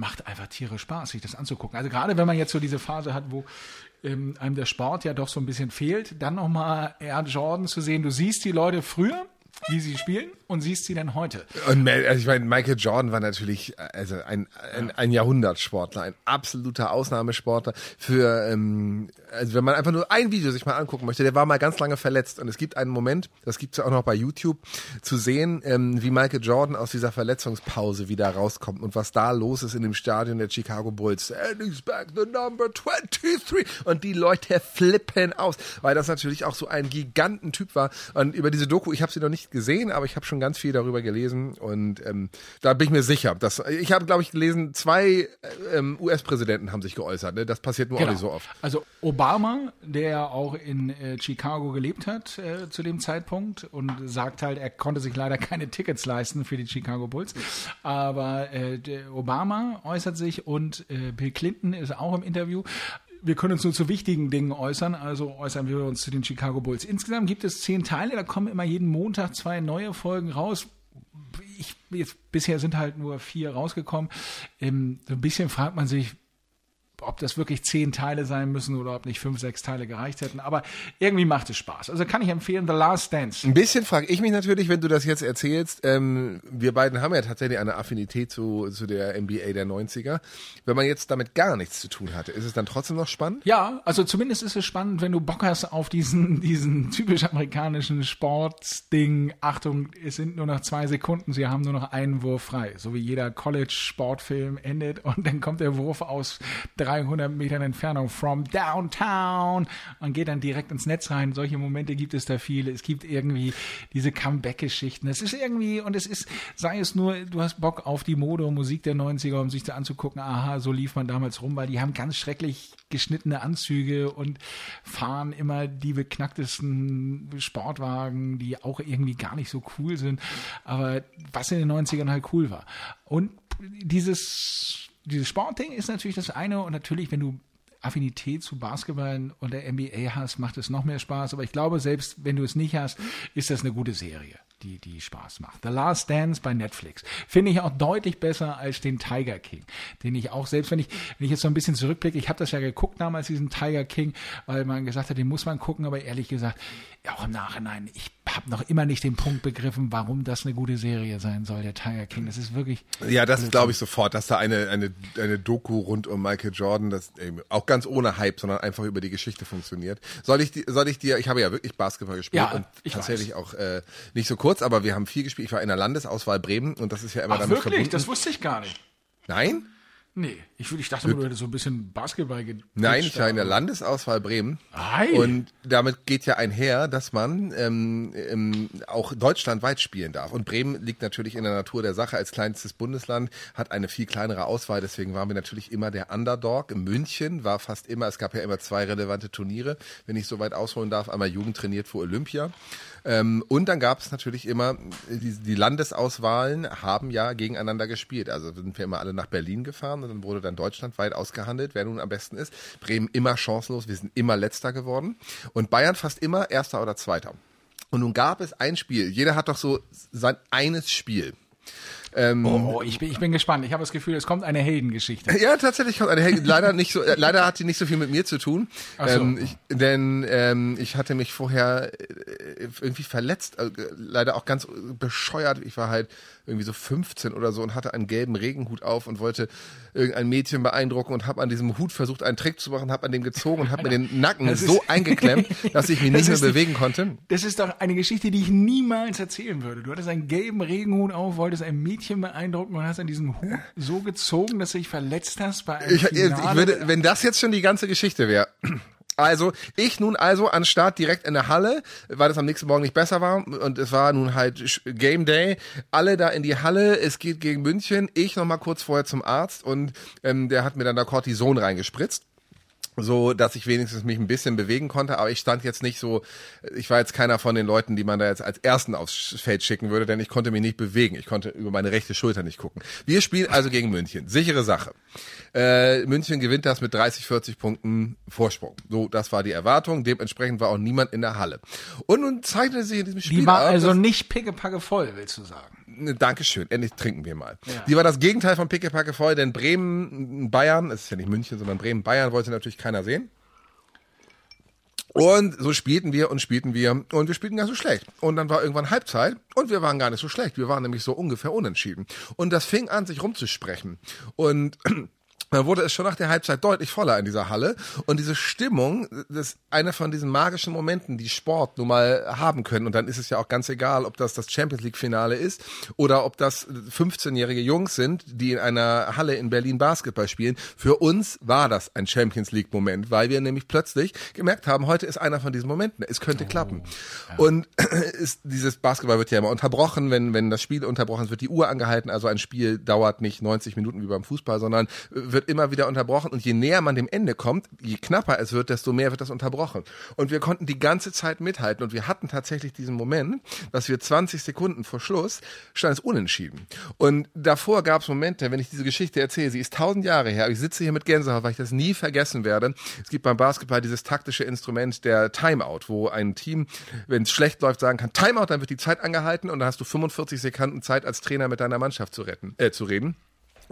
macht einfach Tiere Spaß, sich das anzugucken. Also gerade wenn man jetzt so diese Phase hat, wo ähm, einem der Sport ja doch so ein bisschen fehlt, dann nochmal Air Jordan zu sehen. Du siehst die Leute früher, wie sie spielen und siehst sie denn heute? Und also ich meine, Michael Jordan war natürlich also ein, ein, ein Jahrhundertsportler, ein absoluter Ausnahmesportler. Für ähm, also wenn man einfach nur ein Video sich mal angucken möchte, der war mal ganz lange verletzt und es gibt einen Moment, das gibt's ja auch noch bei YouTube, zu sehen, ähm, wie Michael Jordan aus dieser Verletzungspause wieder rauskommt und was da los ist in dem Stadion der Chicago Bulls. And he's back, the number 23. Und die Leute flippen aus, weil das natürlich auch so ein Gigantentyp war. Und über diese Doku, ich habe sie noch nicht gesehen, aber ich habe schon ganz viel darüber gelesen und ähm, da bin ich mir sicher. Dass, ich habe, glaube ich, gelesen, zwei äh, ähm, US-Präsidenten haben sich geäußert. Ne? Das passiert nur genau. auch nicht so oft. Also Obama der auch in äh, Chicago gelebt hat äh, zu dem Zeitpunkt und sagt halt, er konnte sich leider keine Tickets leisten für die Chicago Bulls. Aber äh, Obama äußert sich und äh, Bill Clinton ist auch im Interview wir können uns nur zu wichtigen Dingen äußern, also äußern wir uns zu den Chicago Bulls. Insgesamt gibt es zehn Teile, da kommen immer jeden Montag zwei neue Folgen raus. Ich, jetzt, bisher sind halt nur vier rausgekommen. Ähm, so ein bisschen fragt man sich, ob das wirklich zehn Teile sein müssen oder ob nicht fünf, sechs Teile gereicht hätten. Aber irgendwie macht es Spaß. Also kann ich empfehlen, The Last Dance. Ein bisschen frage ich mich natürlich, wenn du das jetzt erzählst. Ähm, wir beiden haben ja tatsächlich eine Affinität zu, zu der NBA der 90er. Wenn man jetzt damit gar nichts zu tun hatte, ist es dann trotzdem noch spannend? Ja, also zumindest ist es spannend, wenn du Bock hast auf diesen, diesen typisch amerikanischen Sportding. Achtung, es sind nur noch zwei Sekunden, sie haben nur noch einen Wurf frei. So wie jeder College-Sportfilm endet und dann kommt der Wurf aus drei 300 Metern Entfernung from downtown und geht dann direkt ins Netz rein. Solche Momente gibt es da viele. Es gibt irgendwie diese Comeback-Geschichten. Es ist irgendwie, und es ist, sei es nur, du hast Bock auf die Mode und Musik der 90er, um sich da anzugucken, aha, so lief man damals rum, weil die haben ganz schrecklich geschnittene Anzüge und fahren immer die beknacktesten Sportwagen, die auch irgendwie gar nicht so cool sind. Aber was in den 90ern halt cool war. Und dieses dieses Sportding ist natürlich das eine und natürlich, wenn du Affinität zu Basketball und der NBA hast, macht es noch mehr Spaß. Aber ich glaube, selbst wenn du es nicht hast, ist das eine gute Serie, die, die Spaß macht. The Last Dance bei Netflix finde ich auch deutlich besser als den Tiger King, den ich auch, selbst wenn ich, wenn ich jetzt so ein bisschen zurückblicke, ich habe das ja geguckt damals, diesen Tiger King, weil man gesagt hat, den muss man gucken, aber ehrlich gesagt, auch im Nachhinein, ich habe noch immer nicht den Punkt begriffen, warum das eine gute Serie sein soll, der Tiger King. Das ist wirklich. Ja, das glaube ich sofort, dass da eine, eine, eine Doku rund um Michael Jordan, das eben auch ganz ohne Hype, sondern einfach über die Geschichte funktioniert. Soll ich, soll ich dir, ich habe ja wirklich Basketball gespielt ja, und tatsächlich weiß. auch äh, nicht so kurz, aber wir haben viel gespielt. Ich war in der Landesauswahl Bremen und das ist ja immer Ach, damit wirklich? verbunden. Das wusste ich gar nicht. Nein? Nee, ich, ich dachte, du hättest so ein bisschen Basketball Nein, ich war in der Landesauswahl Bremen. Ei. Und damit geht ja einher, dass man ähm, ähm, auch deutschlandweit spielen darf. Und Bremen liegt natürlich in der Natur der Sache als kleinstes Bundesland, hat eine viel kleinere Auswahl. Deswegen waren wir natürlich immer der Underdog. In München war fast immer, es gab ja immer zwei relevante Turniere, wenn ich so weit ausholen darf. Einmal Jugend trainiert für Olympia. Ähm, und dann gab es natürlich immer, die, die Landesauswahlen haben ja gegeneinander gespielt. Also sind wir immer alle nach Berlin gefahren und dann wurde dann deutschlandweit ausgehandelt, wer nun am besten ist. Bremen immer chancenlos, wir sind immer letzter geworden. Und Bayern fast immer erster oder zweiter. Und nun gab es ein Spiel. Jeder hat doch so sein eines Spiel. Ähm, oh, oh, ich bin, ich bin gespannt. Ich habe das Gefühl, es kommt eine Heldengeschichte. Ja, tatsächlich kommt eine Helden. leider nicht so, äh, leider hat die nicht so viel mit mir zu tun. Ach so. Ähm, ich, denn ähm, ich hatte mich vorher äh, irgendwie verletzt, also, leider auch ganz bescheuert. Ich war halt irgendwie so 15 oder so und hatte einen gelben Regenhut auf und wollte irgendein Mädchen beeindrucken und habe an diesem Hut versucht, einen Trick zu machen, habe an dem gezogen und habe mir den Nacken so eingeklemmt, dass ich mich nicht mehr bewegen konnte. Das ist doch eine Geschichte, die ich niemals erzählen würde. Du hattest einen gelben Regenhut auf, wolltest ein Mädchen beeindrucken und hast an diesem Hut so gezogen, dass du dich verletzt hast bei einem ich, ich würde, wenn das jetzt schon die ganze Geschichte wäre. Also, ich nun also an Start direkt in der Halle, weil das am nächsten Morgen nicht besser war und es war nun halt Game Day. Alle da in die Halle, es geht gegen München. Ich noch mal kurz vorher zum Arzt und ähm, der hat mir dann da Cortison reingespritzt so dass ich wenigstens mich ein bisschen bewegen konnte, aber ich stand jetzt nicht so, ich war jetzt keiner von den Leuten, die man da jetzt als ersten aufs Feld schicken würde, denn ich konnte mich nicht bewegen, ich konnte über meine rechte Schulter nicht gucken. Wir spielen also gegen München, sichere Sache. Äh, München gewinnt das mit 30, 40 Punkten Vorsprung. So, das war die Erwartung, dementsprechend war auch niemand in der Halle. Und nun zeichnete sich in diesem Spiel Die war ab, also nicht pickepacke voll, willst du sagen? Ne, Dankeschön, endlich trinken wir mal. Ja. Die war das Gegenteil von Pickepacke voll, denn Bremen, Bayern, es ist ja nicht München, sondern Bremen, Bayern wollte natürlich keiner sehen. Und so spielten wir und spielten wir und wir spielten gar so schlecht. Und dann war irgendwann Halbzeit und wir waren gar nicht so schlecht. Wir waren nämlich so ungefähr unentschieden. Und das fing an, sich rumzusprechen. Und dann wurde es schon nach der Halbzeit deutlich voller in dieser Halle. Und diese Stimmung, das ist einer von diesen magischen Momenten, die Sport nun mal haben können. Und dann ist es ja auch ganz egal, ob das das Champions League Finale ist oder ob das 15-jährige Jungs sind, die in einer Halle in Berlin Basketball spielen. Für uns war das ein Champions League Moment, weil wir nämlich plötzlich gemerkt haben, heute ist einer von diesen Momenten. Es könnte oh, klappen. Ja. Und ist, dieses Basketball wird ja immer unterbrochen, wenn, wenn das Spiel unterbrochen ist, wird die Uhr angehalten. Also ein Spiel dauert nicht 90 Minuten wie beim Fußball, sondern wird wird immer wieder unterbrochen und je näher man dem Ende kommt, je knapper es wird, desto mehr wird das unterbrochen. Und wir konnten die ganze Zeit mithalten und wir hatten tatsächlich diesen Moment, dass wir 20 Sekunden vor Schluss stand es unentschieden. Und davor gab es Momente, wenn ich diese Geschichte erzähle, sie ist tausend Jahre her, aber ich sitze hier mit Gänsehaut, weil ich das nie vergessen werde. Es gibt beim Basketball dieses taktische Instrument der Timeout, wo ein Team, wenn es schlecht läuft, sagen kann, Timeout, dann wird die Zeit angehalten und dann hast du 45 Sekunden Zeit als Trainer mit deiner Mannschaft zu retten, äh, zu reden.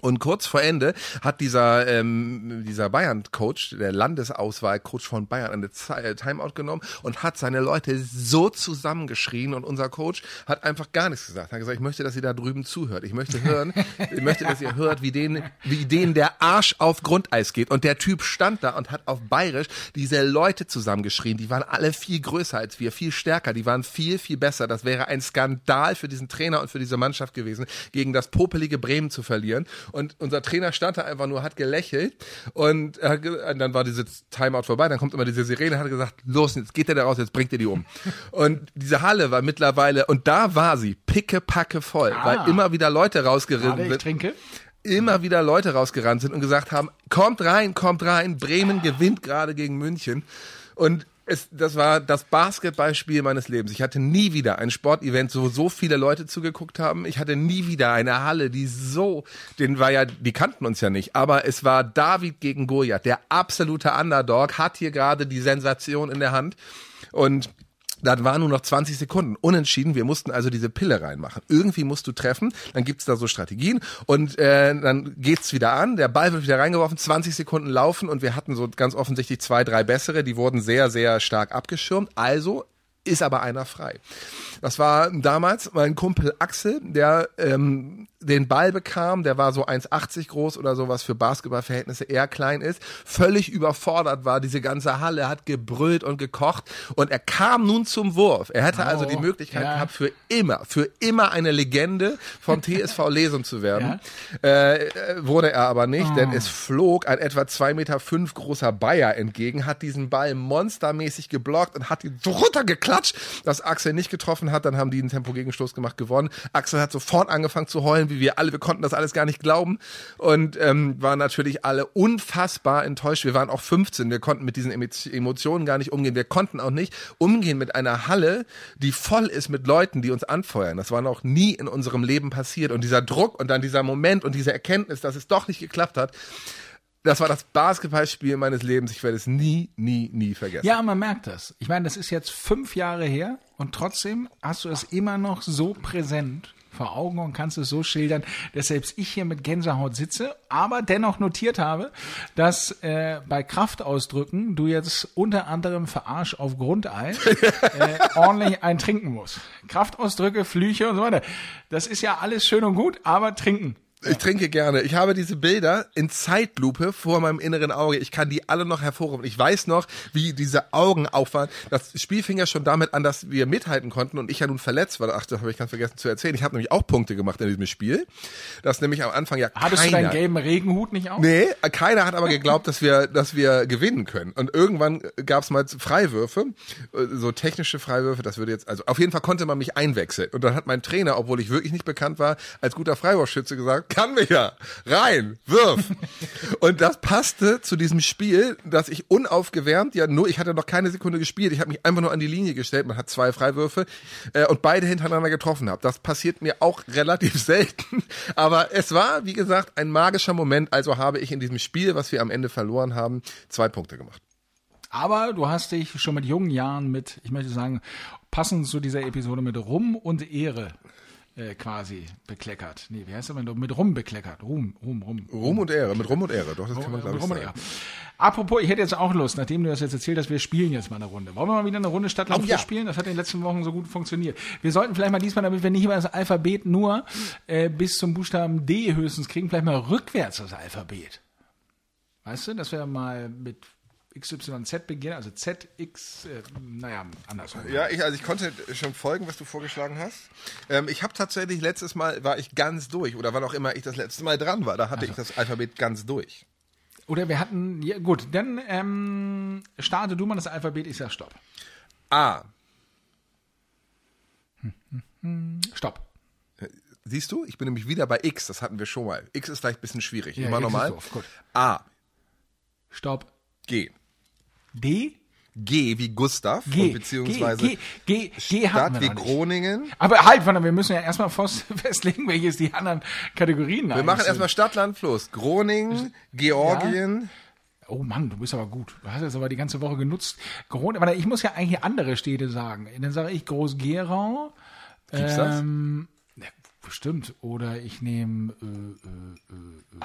Und kurz vor Ende hat dieser, ähm, dieser Bayern-Coach, der Landesauswahl-Coach von Bayern, eine äh, Timeout genommen und hat seine Leute so zusammengeschrien und unser Coach hat einfach gar nichts gesagt. Er hat gesagt, ich möchte, dass ihr da drüben zuhört. Ich möchte hören, ich möchte, dass ihr hört, wie denen, wie denen der Arsch auf Grundeis geht. Und der Typ stand da und hat auf Bayerisch diese Leute zusammengeschrien. Die waren alle viel größer als wir, viel stärker. Die waren viel, viel besser. Das wäre ein Skandal für diesen Trainer und für diese Mannschaft gewesen, gegen das popelige Bremen zu verlieren. Und unser Trainer stand da einfach nur, hat gelächelt und, äh, dann war diese Timeout vorbei. Dann kommt immer diese Sirene, hat gesagt, los, jetzt geht der da raus, jetzt bringt ihr die um. und diese Halle war mittlerweile, und da war sie pickepacke voll, ah. weil immer wieder Leute rausgerissen sind. trinke immer wieder Leute rausgerannt sind und gesagt haben, kommt rein, kommt rein, Bremen gewinnt gerade gegen München. Und es, das war das Basketballspiel meines Lebens. Ich hatte nie wieder ein Sportevent, wo so viele Leute zugeguckt haben. Ich hatte nie wieder eine Halle, die so, den war ja, die kannten uns ja nicht, aber es war David gegen Goliath, der absolute Underdog, hat hier gerade die Sensation in der Hand und dann waren nur noch 20 Sekunden. Unentschieden. Wir mussten also diese Pille reinmachen. Irgendwie musst du treffen. Dann gibt's da so Strategien. Und äh, dann geht's wieder an. Der Ball wird wieder reingeworfen. 20 Sekunden laufen. Und wir hatten so ganz offensichtlich zwei, drei bessere. Die wurden sehr, sehr stark abgeschirmt. Also ist aber einer frei. Das war damals mein Kumpel Axel, der ähm, den Ball bekam, der war so 1,80 groß oder sowas für Basketballverhältnisse eher klein ist, völlig überfordert war, diese ganze Halle hat gebrüllt und gekocht und er kam nun zum Wurf. Er hätte oh, also die Möglichkeit ja. gehabt, für immer, für immer eine Legende vom TSV Lesum zu werden. Ja. Äh, wurde er aber nicht, oh. denn es flog ein etwa zwei Meter fünf großer Bayer entgegen, hat diesen Ball monstermäßig geblockt und hat ihn so runtergeklatscht, dass Axel nicht getroffen hat. Dann haben die einen Tempo-Gegenstoß gemacht, gewonnen. Axel hat sofort angefangen zu heulen, wie wir alle. Wir konnten das alles gar nicht glauben und ähm, waren natürlich alle unfassbar enttäuscht. Wir waren auch 15. Wir konnten mit diesen Emotionen gar nicht umgehen. Wir konnten auch nicht umgehen mit einer Halle, die voll ist mit Leuten, die uns anfeuern. Das war noch nie in unserem Leben passiert. Und dieser Druck und dann dieser Moment und diese Erkenntnis, dass es doch nicht geklappt hat, das war das Basketballspiel meines Lebens. Ich werde es nie, nie, nie vergessen. Ja, man merkt das. Ich meine, das ist jetzt fünf Jahre her und trotzdem hast du es immer noch so präsent vor Augen und kannst es so schildern, dass selbst ich hier mit Gänsehaut sitze, aber dennoch notiert habe, dass äh, bei Kraftausdrücken du jetzt unter anderem Verarsch auf Grundei äh, ordentlich ein trinken musst. Kraftausdrücke, Flüche und so weiter. Das ist ja alles schön und gut, aber trinken. Ich trinke gerne. Ich habe diese Bilder in Zeitlupe vor meinem inneren Auge. Ich kann die alle noch hervorrufen. Ich weiß noch, wie diese Augen auffahren. Das Spiel fing ja schon damit an, dass wir mithalten konnten und ich ja nun verletzt war. Ach, das habe ich ganz vergessen zu erzählen. Ich habe nämlich auch Punkte gemacht in diesem Spiel. Das nämlich am Anfang ja Hattest keiner, du deinen gelben Regenhut nicht auf? Nee, keiner hat aber geglaubt, dass wir, dass wir gewinnen können. Und irgendwann gab es mal Freiwürfe, so technische Freiwürfe. Das würde jetzt, also auf jeden Fall konnte man mich einwechseln. Und dann hat mein Trainer, obwohl ich wirklich nicht bekannt war, als guter Freiwurfschütze gesagt, kann mich ja. Rein, wirf. und das passte zu diesem Spiel, dass ich unaufgewärmt, ja nur, ich hatte noch keine Sekunde gespielt, ich habe mich einfach nur an die Linie gestellt, man hat zwei Freiwürfe äh, und beide hintereinander getroffen habe. Das passiert mir auch relativ selten, aber es war, wie gesagt, ein magischer Moment, also habe ich in diesem Spiel, was wir am Ende verloren haben, zwei Punkte gemacht. Aber du hast dich schon mit jungen Jahren mit, ich möchte sagen, passend zu dieser Episode mit Rum und Ehre äh, quasi bekleckert. Nee, wie heißt das? Mit Rum bekleckert. Ruhm, Ruhm, Ruhm. Ruhm und Ehre, mit Rum und Ehre. Doch, das kann man glaube ich sagen. Ehre. Apropos, ich hätte jetzt auch Lust, nachdem du das jetzt erzählt hast, wir spielen jetzt mal eine Runde. Wollen wir mal wieder eine Runde Stadtland oh, ja. spielen? Das hat in den letzten Wochen so gut funktioniert. Wir sollten vielleicht mal diesmal, damit wir nicht immer das Alphabet nur äh, bis zum Buchstaben D höchstens kriegen, vielleicht mal rückwärts das Alphabet. Weißt du, dass wir mal mit XYZ beginnen, also ZX, äh, naja, andersrum. Ja, ich, also ich konnte schon folgen, was du vorgeschlagen hast. Ähm, ich habe tatsächlich letztes Mal, war ich ganz durch, oder wann auch immer ich das letzte Mal dran war, da hatte also. ich das Alphabet ganz durch. Oder wir hatten, ja, gut, dann ähm, starte du mal das Alphabet, ich sag Stopp. A. Stopp. Siehst du? Ich bin nämlich wieder bei X, das hatten wir schon mal. X ist vielleicht ein bisschen schwierig. Ja, Immer normal. A, Stopp. G. D? G wie Gustav, G. und beziehungsweise G, G, G, G Stadt wie. Groningen. Aber halt, warte, wir müssen ja erstmal fest- festlegen, welches die anderen Kategorien Wir machen erstmal Stadt, Land, Fluss. Groningen, Georgien. Oh Mann, du bist aber gut. Du hast jetzt aber die ganze Woche genutzt. Warte, ich muss ja eigentlich andere Städte sagen. Dann sage ich Groß-Gerau. Gibt's das? Ähm, ja, bestimmt. Oder ich nehme. Äh, äh, äh,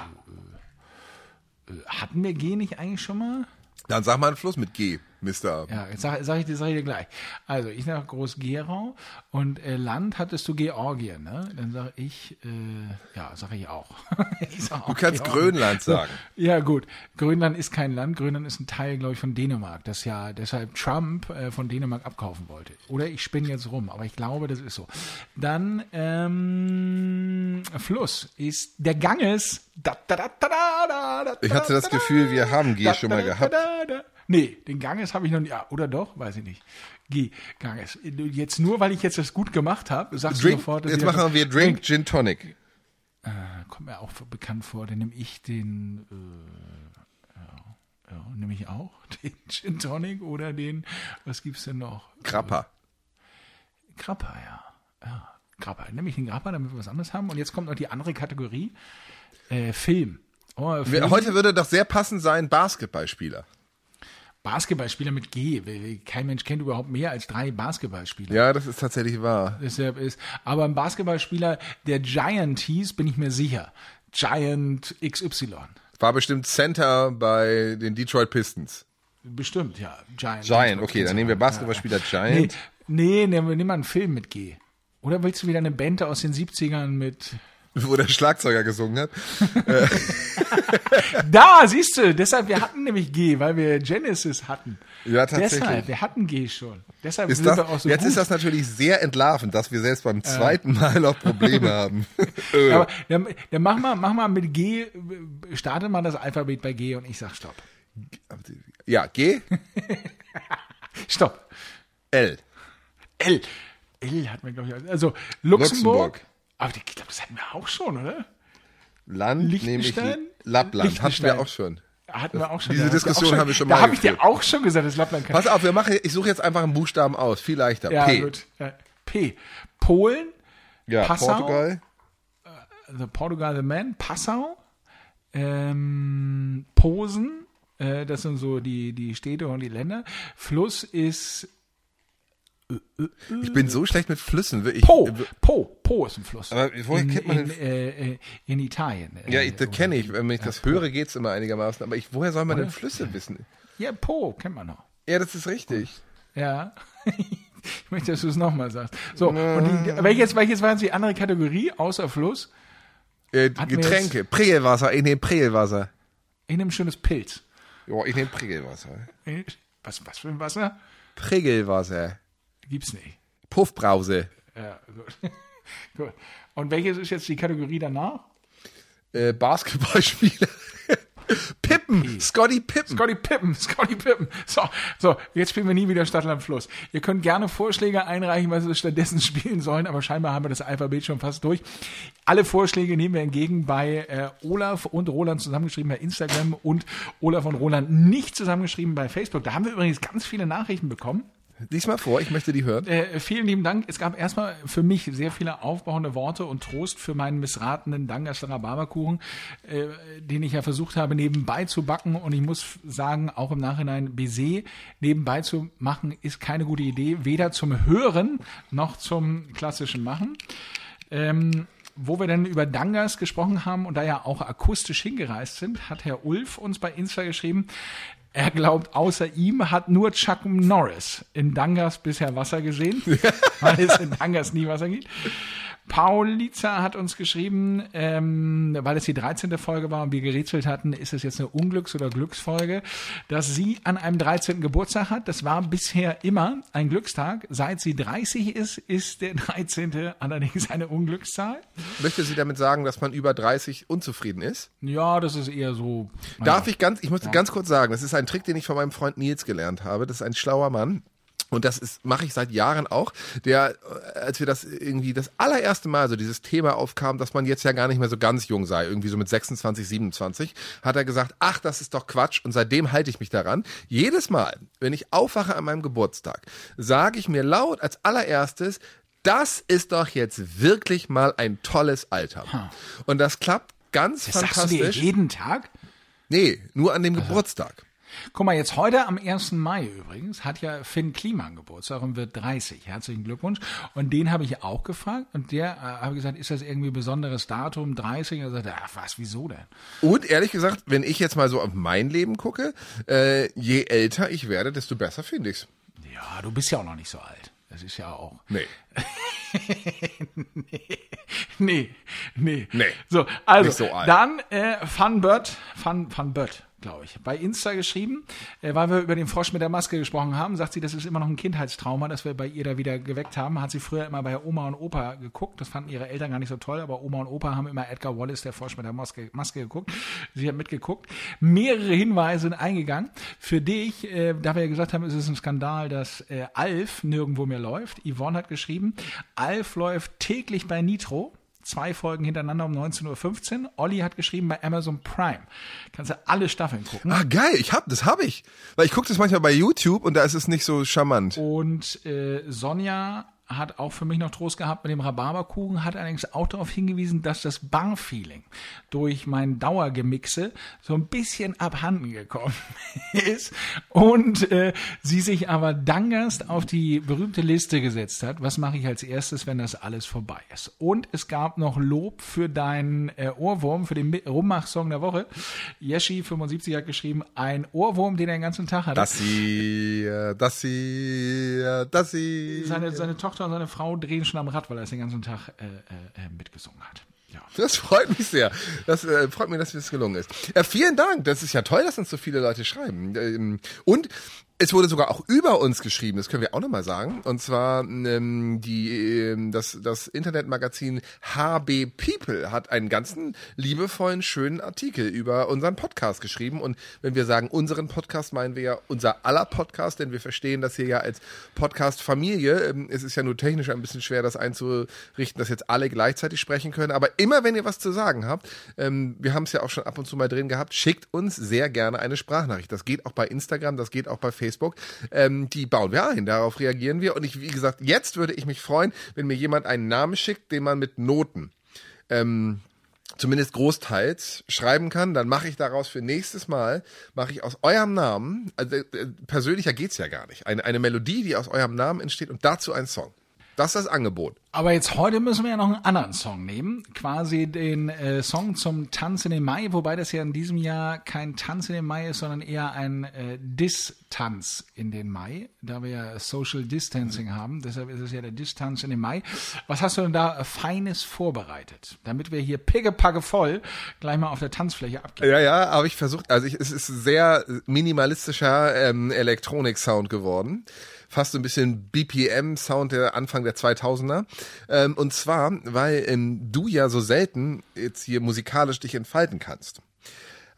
äh, äh, hatten wir G nicht eigentlich schon mal? Dann sag mal einen Fluss mit G, Mister. Ja, jetzt sag, sag ich dir, sag ich dir gleich. Also ich sage Groß-Gerau und äh, Land hattest du Georgien, ne? Dann sage ich, äh, ja, sage ich auch. ich sag auch Du kannst Georgien. Grönland sagen. Ja, gut. Grönland ist kein Land. Grönland ist ein Teil, glaube ich, von Dänemark, das ja deshalb Trump äh, von Dänemark abkaufen wollte. Oder ich spinne jetzt rum, aber ich glaube, das ist so. Dann ähm, Fluss ist der Ganges. Da, da, da, Ich hatte das da, da, Gefühl, wir haben G schon mal gehabt. Nee, den Ganges habe ich noch nicht. Ja, oder doch? Weiß ich nicht. G, Ganges. Jetzt nur, weil ich jetzt das gut gemacht habe, sagst du Drink, sofort, dass jetzt machen wir Drink Gin Tonic. äh, kommt mir auch bekannt vor, dann nehme ich den, äh, ja, ja, nehme ich auch den Gin Tonic oder den, was gibt's denn noch? Grappa. Grappa, ja. ja. Grappa. Nehme ich den Grappa, damit wir was anderes haben. Und jetzt kommt noch die andere Kategorie, äh, Film. Oh, Film. Heute würde doch sehr passend sein Basketballspieler. Basketballspieler mit G. Kein Mensch kennt überhaupt mehr als drei Basketballspieler. Ja, das ist tatsächlich wahr. Deshalb ist, aber ein Basketballspieler, der Giant hieß, bin ich mir sicher. Giant XY. War bestimmt Center bei den Detroit Pistons. Bestimmt, ja. Giant. Giant, okay, dann nehmen wir Basketballspieler Nee, Giant. nee, nehmen wir nimm mal einen Film mit G. Oder willst du wieder eine Band aus den 70ern mit. Wo der Schlagzeuger gesungen hat. Da, siehst du, deshalb, wir hatten nämlich G, weil wir Genesis hatten. Ja, tatsächlich. Deshalb, wir hatten G schon. Deshalb Ist das, wir auch so jetzt gut. ist das natürlich sehr entlarvend, dass wir selbst beim zweiten Mal noch Probleme haben. Aber dann, dann mach mal, mach mal mit G, starte mal das Alphabet bei G und ich sag Stopp. ja, G, Stopp. L. L. L hat man, glaube ich, also Luxemburg. Luxemburg. Aber die- ich glaube, das hatten wir auch schon, oder? Land, nämlich? Lappland. Hatten wir auch schon. Hatten wir auch schon. Diese Da Diskussion schon, haben wir schon Da mal habe ich dir auch schon gesagt, das Lappland kann. Pass auf, wir machen, ich suche jetzt einfach einen Buchstaben aus. Viel leichter. Ja, P. gut. Äh, P. Polen, Ja, Passau. Portugal. the Portugal the Man, Passau, ähm, Posen, äh, das sind so die, die Städte und die Länder. Fluss ist Ich bin so schlecht mit Flüssen. Ich, Po. Po. Po ist ein Fluss. Aber woher in, kennt man in, den- äh, äh, in Italien. Ja, Äh, ich, das kenne ich. Wenn ich das höre, geht's immer einigermaßen. Aber ich, woher soll man denn Flüsse wissen? Ja, Po, kennt man noch. Ja, das ist richtig. Ja. ich möchte, dass du es nochmal sagst. So, und die, welches, welches war jetzt die andere Kategorie außer Fluss? Äh, Getränke. Prägelwasser. Ich nehme Prägelwasser. Ich nehme ein schönes Pilz. Ja, ich nehme Prägelwasser. Was, was für ein Wasser? Prägelwasser. Gibt's nicht. Puffbrause. Ja, gut. gut. Und welches ist jetzt die Kategorie danach? Äh, Basketballspieler. Pippen. Scotty Pippen. Scotty Pippen, Scotty Pippen. So, so, jetzt spielen wir nie wieder Stadtland Fluss. Ihr könnt gerne Vorschläge einreichen, was wir stattdessen spielen sollen, aber scheinbar haben wir das Alphabet schon fast durch. Alle Vorschläge nehmen wir entgegen bei äh, Olaf und Roland zusammengeschrieben bei Instagram und Olaf und Roland nicht zusammengeschrieben bei Facebook. Da haben wir übrigens ganz viele Nachrichten bekommen. Lies mal vor, ich möchte die hören. Äh, vielen lieben Dank. Es gab erstmal für mich sehr viele aufbauende Worte und Trost für meinen missratenen Dangasterer Barberkuchen, äh, den ich ja versucht habe nebenbei zu backen. Und ich muss sagen, auch im Nachhinein, Baiser nebenbei zu machen, ist keine gute Idee, weder zum Hören noch zum klassischen Machen. Ähm, wo wir dann über Dangas gesprochen haben und da ja auch akustisch hingereist sind, hat Herr Ulf uns bei Insta geschrieben, er glaubt, außer ihm hat nur Chuck Norris in Dangas bisher Wasser gesehen, weil es in Dangas nie Wasser gibt. Pauliza hat uns geschrieben, ähm, weil es die 13. Folge war und wir gerätselt hatten, ist es jetzt eine Unglücks- oder Glücksfolge, dass sie an einem 13. Geburtstag hat. Das war bisher immer ein Glückstag. Seit sie 30 ist, ist der 13. allerdings eine Unglückszahl. Möchte sie damit sagen, dass man über 30 unzufrieden ist? Ja, das ist eher so. Darf ich ganz, ich musste ganz kurz sagen, das ist ein Trick, den ich von meinem Freund Nils gelernt habe. Das ist ein schlauer Mann. Und das ist mache ich seit Jahren auch, der, äh, als wir das irgendwie das allererste Mal so dieses Thema aufkam, dass man jetzt ja gar nicht mehr so ganz jung sei, irgendwie so mit 26, 27, hat er gesagt, ach, das ist doch Quatsch und seitdem halte ich mich daran. Jedes Mal, wenn ich aufwache an meinem Geburtstag, sage ich mir laut als allererstes, das ist doch jetzt wirklich mal ein tolles Alter. Und das klappt ganz Das sagst du dir fantastisch. jeden Tag? Nee, nur an dem Geburtstag. Guck mal, jetzt heute am 1. Mai übrigens hat ja Finn Kliman Geburtstag und wird 30. Herzlichen Glückwunsch. Und den habe ich auch gefragt und der äh, habe gesagt, ist das irgendwie ein besonderes Datum, 30? Er sagte, ach was, wieso denn? Und ehrlich gesagt, wenn ich jetzt mal so auf mein Leben gucke, äh, je älter ich werde, desto besser finde ich's. Ja, du bist ja auch noch nicht so alt. Das ist ja auch. Nee. Nee, nee. Nee, So, also, so dann äh, Funbird, Fun, Funbird, glaube ich, bei Insta geschrieben, äh, weil wir über den Frosch mit der Maske gesprochen haben, sagt sie, das ist immer noch ein Kindheitstrauma, das wir bei ihr da wieder geweckt haben. Hat sie früher immer bei Oma und Opa geguckt, das fanden ihre Eltern gar nicht so toll, aber Oma und Opa haben immer Edgar Wallace, der Frosch mit der Maske, Maske geguckt. Sie hat mitgeguckt. Mehrere Hinweise sind eingegangen. Für dich, äh, da wir ja gesagt haben, es ist ein Skandal, dass äh, Alf nirgendwo mehr läuft. Yvonne hat geschrieben, Alf läuft täglich bei Nitro. Zwei Folgen hintereinander um 19.15 Uhr. Olli hat geschrieben bei Amazon Prime. Kannst du alle Staffeln gucken. Ah, geil, ich hab, das habe ich. Weil ich gucke das manchmal bei YouTube und da ist es nicht so charmant. Und äh, Sonja hat auch für mich noch Trost gehabt mit dem Rhabarberkuchen, hat allerdings auch darauf hingewiesen, dass das Bar-Feeling durch mein Dauergemixe so ein bisschen abhanden gekommen ist und äh, sie sich aber dankend auf die berühmte Liste gesetzt hat. Was mache ich als erstes, wenn das alles vorbei ist? Und es gab noch Lob für deinen äh, Ohrwurm, für den Rummach-Song der Woche. Yeshi75 hat geschrieben, ein Ohrwurm, den er den ganzen Tag hatte. Dass sie, dass sie, dass sie. seine, seine Tochter und seine Frau drehen schon am Rad, weil er es den ganzen Tag äh, äh, äh, mitgesungen hat. Ja. Das freut mich sehr. Das äh, freut mich, dass das gelungen ist. Ja, vielen Dank. Das ist ja toll, dass uns so viele Leute schreiben. Ähm, Und es wurde sogar auch über uns geschrieben, das können wir auch nochmal sagen. Und zwar ähm, die, ähm, das, das Internetmagazin HB People hat einen ganzen liebevollen, schönen Artikel über unseren Podcast geschrieben. Und wenn wir sagen unseren Podcast, meinen wir ja unser aller Podcast, denn wir verstehen das hier ja als Podcast-Familie. Ähm, es ist ja nur technisch ein bisschen schwer, das einzurichten, dass jetzt alle gleichzeitig sprechen können. Aber immer, wenn ihr was zu sagen habt, ähm, wir haben es ja auch schon ab und zu mal drin gehabt, schickt uns sehr gerne eine Sprachnachricht. Das geht auch bei Instagram, das geht auch bei Facebook. Ähm, die bauen wir ein, darauf reagieren wir. Und ich, wie gesagt, jetzt würde ich mich freuen, wenn mir jemand einen Namen schickt, den man mit Noten ähm, zumindest großteils schreiben kann, dann mache ich daraus für nächstes Mal, mache ich aus eurem Namen, also äh, persönlicher geht's ja gar nicht, eine, eine Melodie, die aus eurem Namen entsteht und dazu ein Song. Das ist das Angebot. Aber jetzt heute müssen wir ja noch einen anderen Song nehmen, quasi den äh, Song zum Tanz in den Mai, wobei das ja in diesem Jahr kein Tanz in den Mai ist, sondern eher ein äh, Distanz in den Mai, da wir ja Social Distancing haben. Deshalb ist es ja der Distanz in den Mai. Was hast du denn da Feines vorbereitet, damit wir hier pickepacke voll gleich mal auf der Tanzfläche abgehen? Ja, ja, aber ich versucht, also ich, es ist sehr minimalistischer ähm, Elektronik-Sound geworden. Fast so ein bisschen BPM-Sound der Anfang der 2000er. Ähm, und zwar, weil ähm, du ja so selten jetzt hier musikalisch dich entfalten kannst,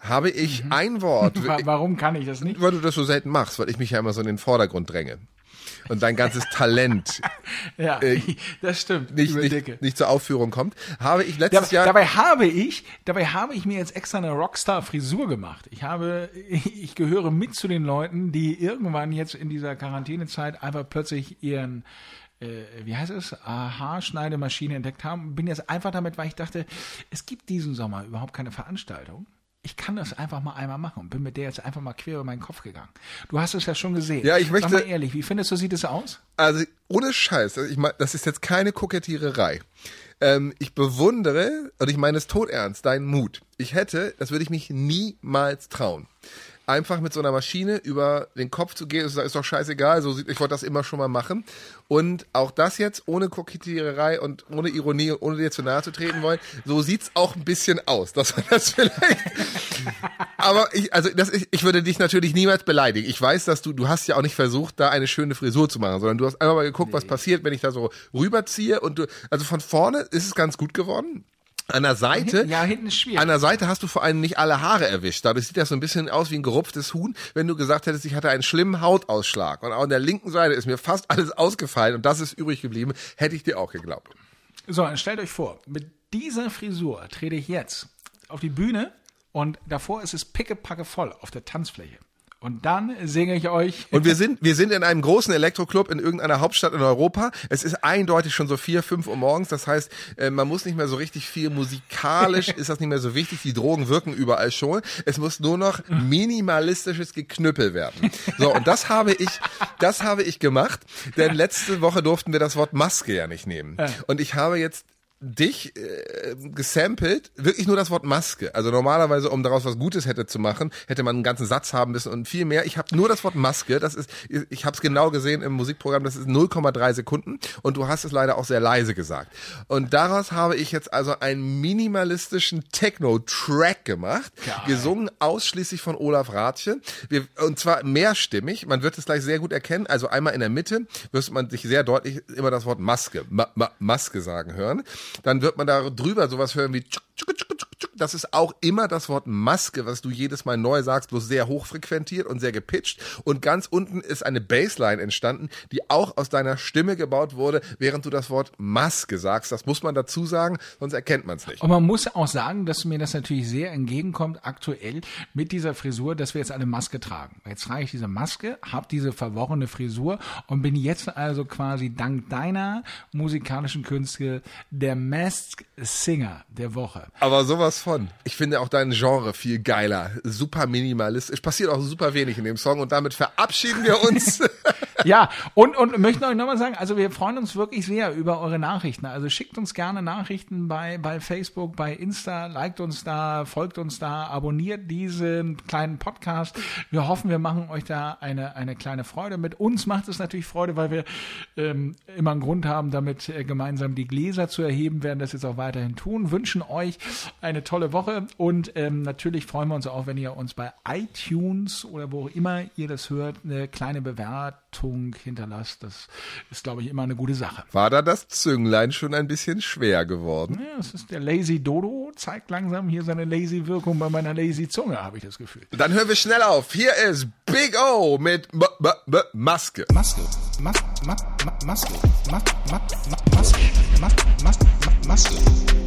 habe ich ein Wort, Wa- Warum kann ich das nicht? weil du das so selten machst, weil ich mich ja immer so in den Vordergrund dränge. Und dein ganzes Talent Ja, das stimmt. Äh, nicht, nicht, nicht zur Aufführung kommt, habe ich letztes Jahr... dabei habe ich, dabei habe ich mir jetzt extra eine Rockstar-Frisur gemacht. Ich habe, ich gehöre mit zu den Leuten, die irgendwann jetzt in dieser Quarantänezeit einfach plötzlich ihren, äh, wie heißt es, Haarschneidemaschine entdeckt haben. Bin jetzt einfach damit, weil ich dachte, es gibt diesen Sommer überhaupt keine Veranstaltung. Ich kann das einfach mal einmal machen und bin mit der jetzt einfach mal quer über meinen Kopf gegangen. Du hast es ja schon gesehen. Ja, ich möchte- Sag mal ehrlich, wie findest du, sieht es aus? Also ohne Scheiß, also ich mein, das ist jetzt keine Kokettiererei. Ähm, ich bewundere, und ich meine es todernst, deinen Mut. Ich hätte, das würde ich mich niemals trauen. Einfach mit so einer Maschine über den Kopf zu gehen, ist, ist doch scheißegal, so sieht, ich wollte das immer schon mal machen. Und auch das jetzt ohne Kokettiererei und ohne Ironie und ohne dir zu nahe zu treten wollen, so sieht's auch ein bisschen aus, dass man das vielleicht aber ich, also das, ich, ich würde dich natürlich niemals beleidigen. Ich weiß, dass du, du hast ja auch nicht versucht, da eine schöne Frisur zu machen, sondern du hast einfach mal geguckt, was passiert, wenn ich da so rüberziehe und du, also von vorne ist es ganz gut geworden. An der Seite, Ja, hinten ist schwierig. an der Seite hast du vor allem nicht alle Haare erwischt. Dadurch sieht das so ein bisschen aus wie ein gerupftes Huhn, wenn du gesagt hättest, ich hatte einen schlimmen Hautausschlag. Und auch an der linken Seite ist mir fast alles ausgefallen und das ist übrig geblieben. Hätte ich dir auch geglaubt. So, dann stellt euch vor, mit dieser Frisur trete ich jetzt auf die Bühne und davor ist es pickepacke voll auf der Tanzfläche. Und dann singe ich euch. Und wir sind, wir sind in einem großen Elektroclub in irgendeiner Hauptstadt in Europa. Es ist eindeutig schon so vier, fünf Uhr morgens. Das heißt, äh, man muss nicht mehr so richtig viel musikalisch, ist das nicht mehr so wichtig. Die Drogen wirken überall schon. Es muss nur noch minimalistisches Geknüppel werden. So, und das habe ich, das habe ich gemacht. Denn letzte Woche durften wir das Wort Maske ja nicht nehmen. Und ich habe jetzt dich äh, gesampelt, wirklich nur das Wort Maske. Also normalerweise, um daraus was Gutes hätte zu machen, hätte man einen ganzen Satz haben müssen und viel mehr. Ich habe nur das Wort Maske, das ist, ich habe es genau gesehen im Musikprogramm, das ist 0,3 Sekunden und du hast es leider auch sehr leise gesagt. Und daraus habe ich jetzt also einen minimalistischen Techno-Track gemacht, Geil. gesungen ausschließlich von Olaf Rathje. Wir, und zwar mehrstimmig, man wird es gleich sehr gut erkennen. Also einmal in der Mitte wirst man sich sehr deutlich immer das Wort Maske, Ma Ma Maske sagen hören. Dann wird man da drüber sowas hören wie tschuk, tschuk, tschuk, tschuk, tschuk. das ist auch immer das Wort Maske, was du jedes Mal neu sagst, bloß sehr hochfrequentiert und sehr gepitcht. Und ganz unten ist eine Bassline entstanden, die auch aus deiner Stimme gebaut wurde, während du das Wort Maske sagst. Das muss man dazu sagen, sonst erkennt man es nicht. Und man muss auch sagen, dass mir das natürlich sehr entgegenkommt, aktuell mit dieser Frisur, dass wir jetzt eine Maske tragen. Jetzt trage ich diese Maske, habe diese verworrene Frisur und bin jetzt also quasi dank deiner musikalischen Künste der Masked Singer der Woche. Aber sowas von. Ich finde auch dein Genre viel geiler. Super minimalistisch. Passiert auch super wenig in dem Song und damit verabschieden wir uns. Ja, und, und möchten euch nochmal sagen, also wir freuen uns wirklich sehr über eure Nachrichten. Also schickt uns gerne Nachrichten bei, bei Facebook, bei Insta, liked uns da, folgt uns da, abonniert diesen kleinen Podcast. Wir hoffen, wir machen euch da eine, eine kleine Freude. Mit uns macht es natürlich Freude, weil wir ähm, immer einen Grund haben, damit äh, gemeinsam die Gläser zu erheben, werden das jetzt auch weiterhin tun. Wünschen euch eine tolle Woche und ähm, natürlich freuen wir uns auch, wenn ihr uns bei iTunes oder wo immer ihr das hört, eine kleine Bewertung hinterlasst. Das ist, glaube ich, immer eine gute Sache. War da das Zünglein schon ein bisschen schwer geworden? Ja, das ist der Lazy Dodo, zeigt langsam hier seine lazy Wirkung bei meiner lazy Zunge, habe ich das Gefühl. Dann hören wir schnell auf. Hier ist Big O mit M M M Maske. Maske, Mas, Ma, Ma, Maske, Ma, Ma, Ma, Maske, Ma, Ma, Ma, Maske,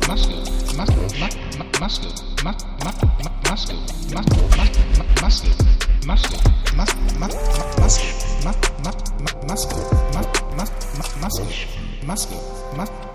Maske, Maske, Ma, Ma, Maske, Ma, Ma, Ma, Maske, Ma, Ma, Ma, Maske, Maske, Ma, Ma, Ma, Maske, Ma, Ma, Ma, Maske, Ma, Ma, Ma, Maske, Maske, Ma,